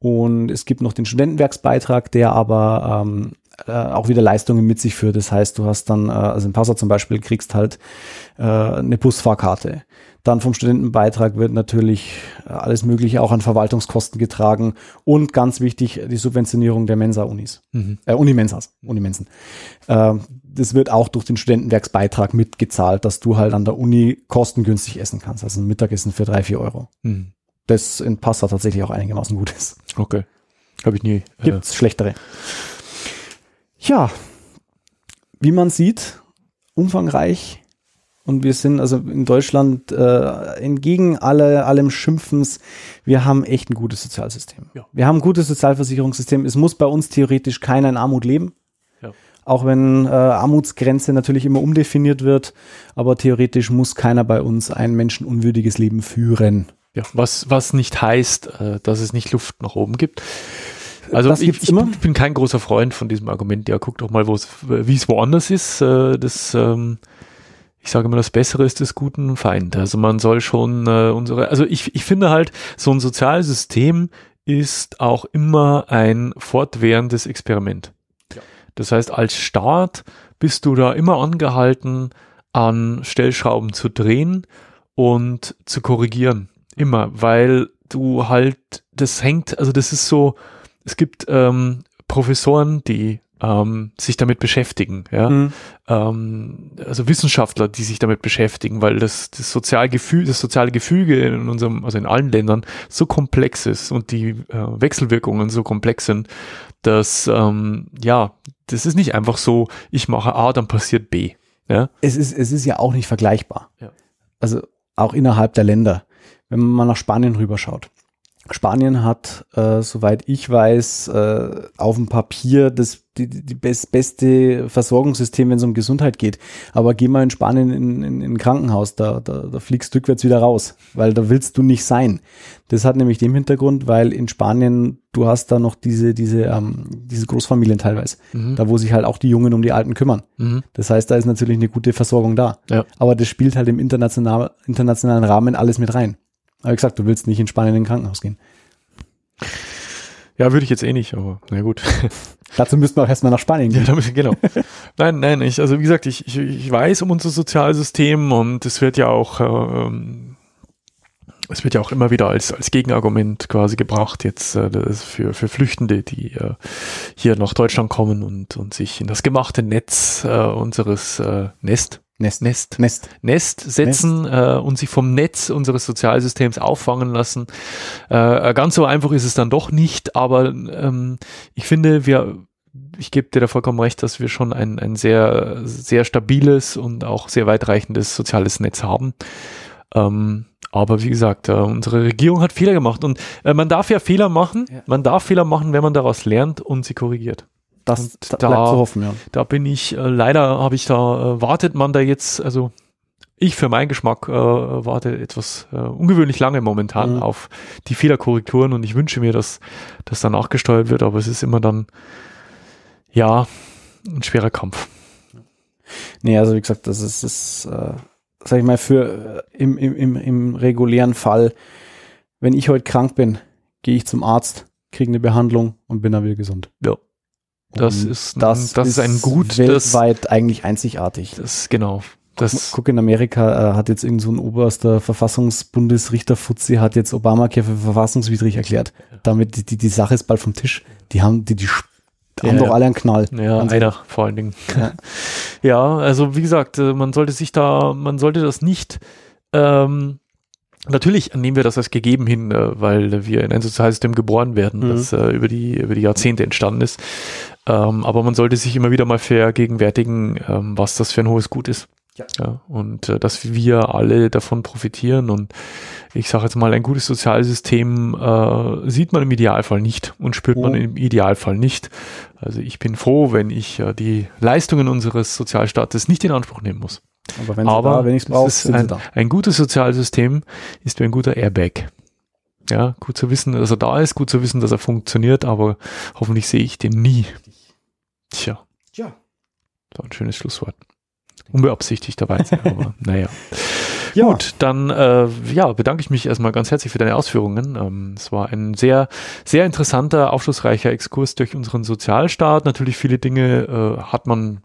Und es gibt noch den Studentenwerksbeitrag, der aber ähm, äh, auch wieder Leistungen mit sich führt. Das heißt, du hast dann, äh, also in Passau zum Beispiel, kriegst halt äh, eine Busfahrkarte. Dann vom Studentenbeitrag wird natürlich äh, alles Mögliche auch an Verwaltungskosten getragen. Und ganz wichtig, die Subventionierung der Mensa-Unis. Mhm. Äh, Unimensas, Unimensen. Äh, das wird auch durch den Studentenwerksbeitrag mitgezahlt, dass du halt an der Uni kostengünstig essen kannst. Also ein Mittagessen für drei, vier Euro. Mhm. Das in Passau tatsächlich auch einigermaßen gut ist. Okay. Habe ich nie. Äh, Gibt's schlechtere. Ja, wie man sieht, umfangreich. Und wir sind also in Deutschland äh, entgegen alle, allem Schimpfens, wir haben echt ein gutes Sozialsystem. Ja. Wir haben ein gutes Sozialversicherungssystem. Es muss bei uns theoretisch keiner in Armut leben. Ja. Auch wenn äh, Armutsgrenze natürlich immer umdefiniert wird, aber theoretisch muss keiner bei uns ein menschenunwürdiges Leben führen. Ja, was, was nicht heißt, äh, dass es nicht Luft nach oben gibt. Also Das ich, gibt's ich, immer. bin, kein großer Freund von diesem Argument. Ja, guck doch mal, wie es woanders ist. Äh, das, ähm, ich sage immer, das Bessere ist des guten Feind. Also man soll schon äh, unsere, also ich, ich finde halt, so ein Sozialsystem ist auch immer ein fortwährendes Experiment. Ja. Das heißt, als Staat bist du da immer angehalten, an Stellschrauben zu drehen und zu korrigieren. Immer, weil du halt, das hängt, also das ist so, es gibt ähm, Professoren, die ähm, sich damit beschäftigen, ja. Mhm. Ähm, also Wissenschaftler, die sich damit beschäftigen, weil das, das Sozialgefühl, das soziale Gefüge in unserem, also in allen Ländern so komplex ist und die äh, Wechselwirkungen so komplex sind, dass ähm, ja, das ist nicht einfach so, ich mache A, dann passiert B. Ja. es ist, es ist ja auch nicht vergleichbar. Ja. Also auch innerhalb der Länder. Wenn man mal nach Spanien rüberschaut. Spanien hat, äh, soweit ich weiß, äh, auf dem Papier das die, die best, beste Versorgungssystem, wenn es um Gesundheit geht. Aber geh mal in Spanien in, in, in ein Krankenhaus, da, da, da fliegst du rückwärts wieder raus, weil da willst du nicht sein. Das hat nämlich den Hintergrund, weil in Spanien du hast da noch diese, diese, ähm, diese Großfamilien teilweise, Mhm. da wo sich halt auch die Jungen um die Alten kümmern. Mhm. Das heißt, da ist natürlich eine gute Versorgung da. Ja. Aber das spielt halt im international, internationalen Rahmen alles mit rein. Aber wie gesagt, du willst nicht in Spanien in ein Krankenhaus gehen. Ja, würde ich jetzt eh nicht, aber na gut. Dazu müssten wir auch erstmal nach Spanien Ja, gehen. da müssen, genau. Nein, nein, ich, also wie gesagt, ich, ich, ich weiß um unser Sozialsystem und es wird ja auch, ähm, es wird ja auch immer wieder als, als Gegenargument quasi gebracht, jetzt äh, für, für Flüchtende, die äh, hier nach Deutschland kommen und, und sich in das gemachte Netz äh, unseres äh, Nest, Nest. Nest, Nest. Nest setzen Äh, und sich vom Netz unseres Sozialsystems auffangen lassen. Äh, ganz so einfach ist es dann doch nicht, aber ähm, ich finde, wir, ich gebe dir da vollkommen recht, dass wir schon ein, ein sehr, sehr stabiles und auch sehr weitreichendes soziales Netz haben. Ähm, aber wie gesagt, äh, unsere Regierung hat Fehler gemacht und äh, man darf ja Fehler machen. Ja. Man darf Fehler machen, wenn man daraus lernt und sie korrigiert. Das da bleibt zu hoffen, ja. Da bin ich, äh, leider habe ich da, äh, wartet man da jetzt, also ich für meinen Geschmack äh, warte etwas äh, ungewöhnlich lange momentan Mhm. auf die Fehlerkorrekturen und ich wünsche mir, dass das dann nachgesteuert wird, aber es ist immer dann, ja, ein schwerer Kampf. Nee, also wie gesagt, das ist, das, äh, sag ich mal, für äh, im, im, im, im regulären Fall, wenn ich heute krank bin, gehe ich zum Arzt kriege eine Behandlung und bin dann wieder gesund. Ja. Das Und ist, das, das ist ein Gut, das, weltweit eigentlich einzigartig. das genau. Das, Guck, in Amerika äh, hat jetzt irgend so ein oberster Verfassungsbundesrichter Fuzzi hat jetzt Obamacare für verfassungswidrig erklärt. Damit die, die, die Sache ist bald vom Tisch. Die haben, die, die Ja, haben doch ja. alle einen Knall. Ja, Ganz einer vor allen Dingen. Ja. Ja, also wie gesagt, äh, man sollte sich da, man sollte das nicht, ähm, natürlich nehmen wir das als gegeben hin, äh, weil wir in ein Sozialsystem geboren werden, Mhm. das äh, über die, über die Jahrzehnte entstanden ist. Ähm, aber man sollte sich immer wieder mal vergegenwärtigen, ähm, was das für ein hohes Gut ist. Ja. und äh, dass wir alle davon profitieren und ich sage jetzt mal, ein gutes Sozialsystem äh, sieht man im Idealfall nicht und spürt man Oh. im Idealfall nicht. Also ich bin froh, wenn ich äh, die Leistungen unseres Sozialstaates nicht in Anspruch nehmen muss. Aber wenn sie Aber da, wenn ich es es brauche, ist ein, ein gutes Sozialsystem ist wie ein guter Airbag. Ja, gut zu wissen, dass er da ist, gut zu wissen, dass er funktioniert, aber hoffentlich sehe ich den nie. Tja, Ja. so ein schönes Schlusswort. Unbeabsichtigterweise, aber naja. Ja. Gut, dann äh, ja, bedanke ich mich erstmal ganz herzlich für deine Ausführungen. Ähm, es war ein sehr, sehr interessanter, aufschlussreicher Exkurs durch unseren Sozialstaat. Natürlich viele Dinge äh, hat man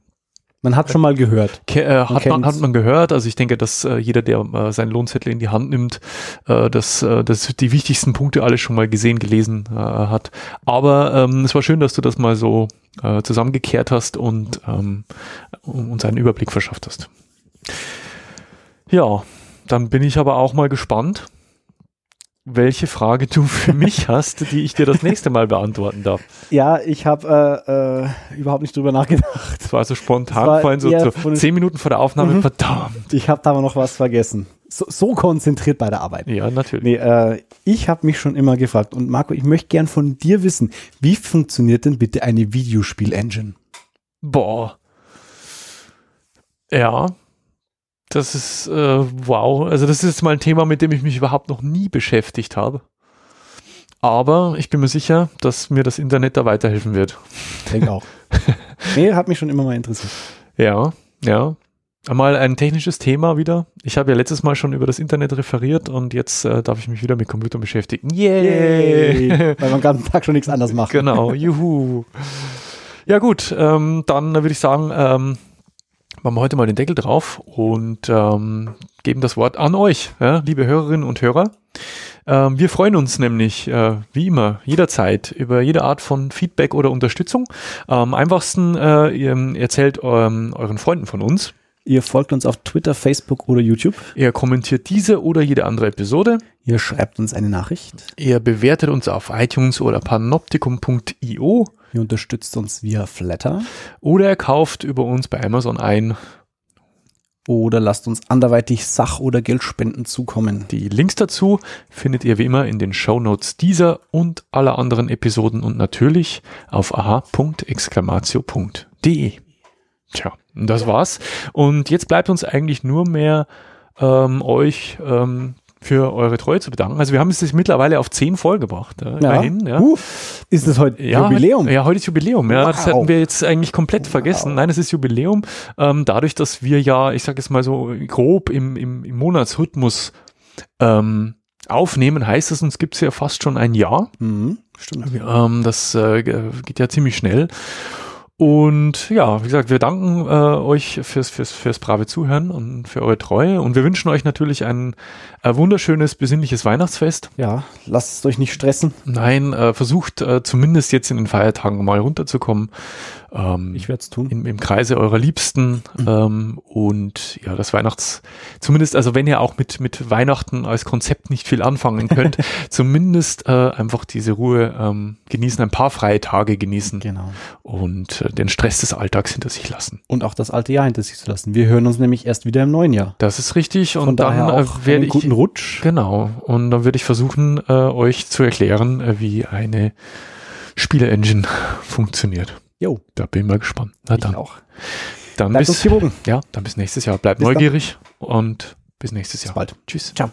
Man hat schon mal gehört. Ke äh, hat, man, hat man gehört. Also ich denke, dass äh, jeder, der äh, seinen Lohnzettel in die Hand nimmt, äh, dass, äh, dass die wichtigsten Punkte alle schon mal gesehen, gelesen äh, hat. Aber ähm, es war schön, dass du das mal so zusammengekehrt hast und ähm, uns einen Überblick verschafft hast. Ja, dann bin ich aber auch mal gespannt, welche Frage du für mich hast, die ich dir das nächste Mal beantworten darf. Ja, ich habe äh, äh, überhaupt nicht drüber nachgedacht. Das war so spontan war vorhin so, so zehn Minuten vor der Aufnahme. Mhm. Verdammt. Ich habe da aber noch was vergessen. So, so konzentriert bei der Arbeit. Ja, natürlich. Nee, äh, ich habe mich schon immer gefragt und Marco, ich möchte gern von dir wissen, wie funktioniert denn bitte eine Videospiel-Engine? Boah. Ja. Das ist, äh, wow. Also das ist jetzt mal ein Thema, mit dem ich mich überhaupt noch nie beschäftigt habe. Aber ich bin mir sicher, dass mir das Internet da weiterhelfen wird. Denke auch. nee, hat mich schon immer mal interessiert. Ja, ja. Einmal ein technisches Thema wieder. Ich habe ja letztes Mal schon über das Internet referiert und jetzt äh, darf ich mich wieder mit Computern beschäftigen. Yay! Weil man den ganzen Tag schon nichts anderes macht. Genau, juhu. Ja gut, ähm, dann würde ich sagen, ähm, machen wir heute mal den Deckel drauf und ähm, geben das Wort an euch, ja, liebe Hörerinnen und Hörer. Ähm, wir freuen uns nämlich, äh, wie immer, jederzeit über jede Art von Feedback oder Unterstützung. Am einfachsten äh, ihr erzählt ähm, euren Freunden von uns. Ihr folgt uns auf Twitter, Facebook oder YouTube. Ihr kommentiert diese oder jede andere Episode. Ihr schreibt uns eine Nachricht. Ihr bewertet uns auf iTunes oder panoptikum.io Ihr unterstützt uns via Flatter. oder ihr kauft über uns bei Amazon ein. Oder lasst uns anderweitig Sach- oder Geldspenden zukommen. Die Links dazu findet ihr wie immer in den Shownotes dieser und aller anderen Episoden und natürlich auf aha.exclamatio.de. Tja, das war's. Und jetzt bleibt uns eigentlich nur mehr ähm, euch ähm, für eure Treue zu bedanken. Also wir haben es jetzt mittlerweile auf zehn vollgebracht. Ja, immerhin. Ja. Uh, ist das heute Ja, Jubiläum? Ja, heute ist Jubiläum. Ja, das Wow. hatten wir jetzt eigentlich komplett vergessen. Nein, es ist Jubiläum. Ähm, dadurch, dass wir ja, ich sage jetzt mal so grob im, im, im Monatsrhythmus ähm, aufnehmen, heißt es, uns gibt's ja fast schon ein Jahr. Mhm, stimmt. Ähm, das äh, geht ja ziemlich schnell. Und ja, wie gesagt, wir danken äh, euch fürs, fürs, fürs brave Zuhören und für eure Treue. Und wir wünschen euch natürlich ein äh, wunderschönes, besinnliches Weihnachtsfest. Ja, lasst es euch nicht stressen. Nein, äh, versucht äh, zumindest jetzt in den Feiertagen mal runterzukommen. Ähm, Ich werde es tun. im, im Kreise eurer Liebsten ähm, und ja, das Weihnachts, zumindest, also wenn ihr auch mit, mit Weihnachten als Konzept nicht viel anfangen könnt, zumindest äh, einfach diese Ruhe ähm, genießen, ein paar freie Tage genießen Genau. und äh, den Stress des Alltags hinter sich lassen. Und auch das alte Jahr hinter sich zu lassen. Wir hören uns nämlich erst wieder im neuen Jahr. Das ist richtig Von und dann daher äh, auch werde einen ich guten Rutsch. Genau. Und dann würde ich versuchen, äh, euch zu erklären, äh, wie eine Spiele-Engine funktioniert. Jo, Da bin ich mal gespannt. Na ich dann, auch. dann Bleibt bis, ja, dann bis nächstes Jahr. Bleibt Bis dann. neugierig und bis nächstes Jahr. bald. Tschüss. Ciao.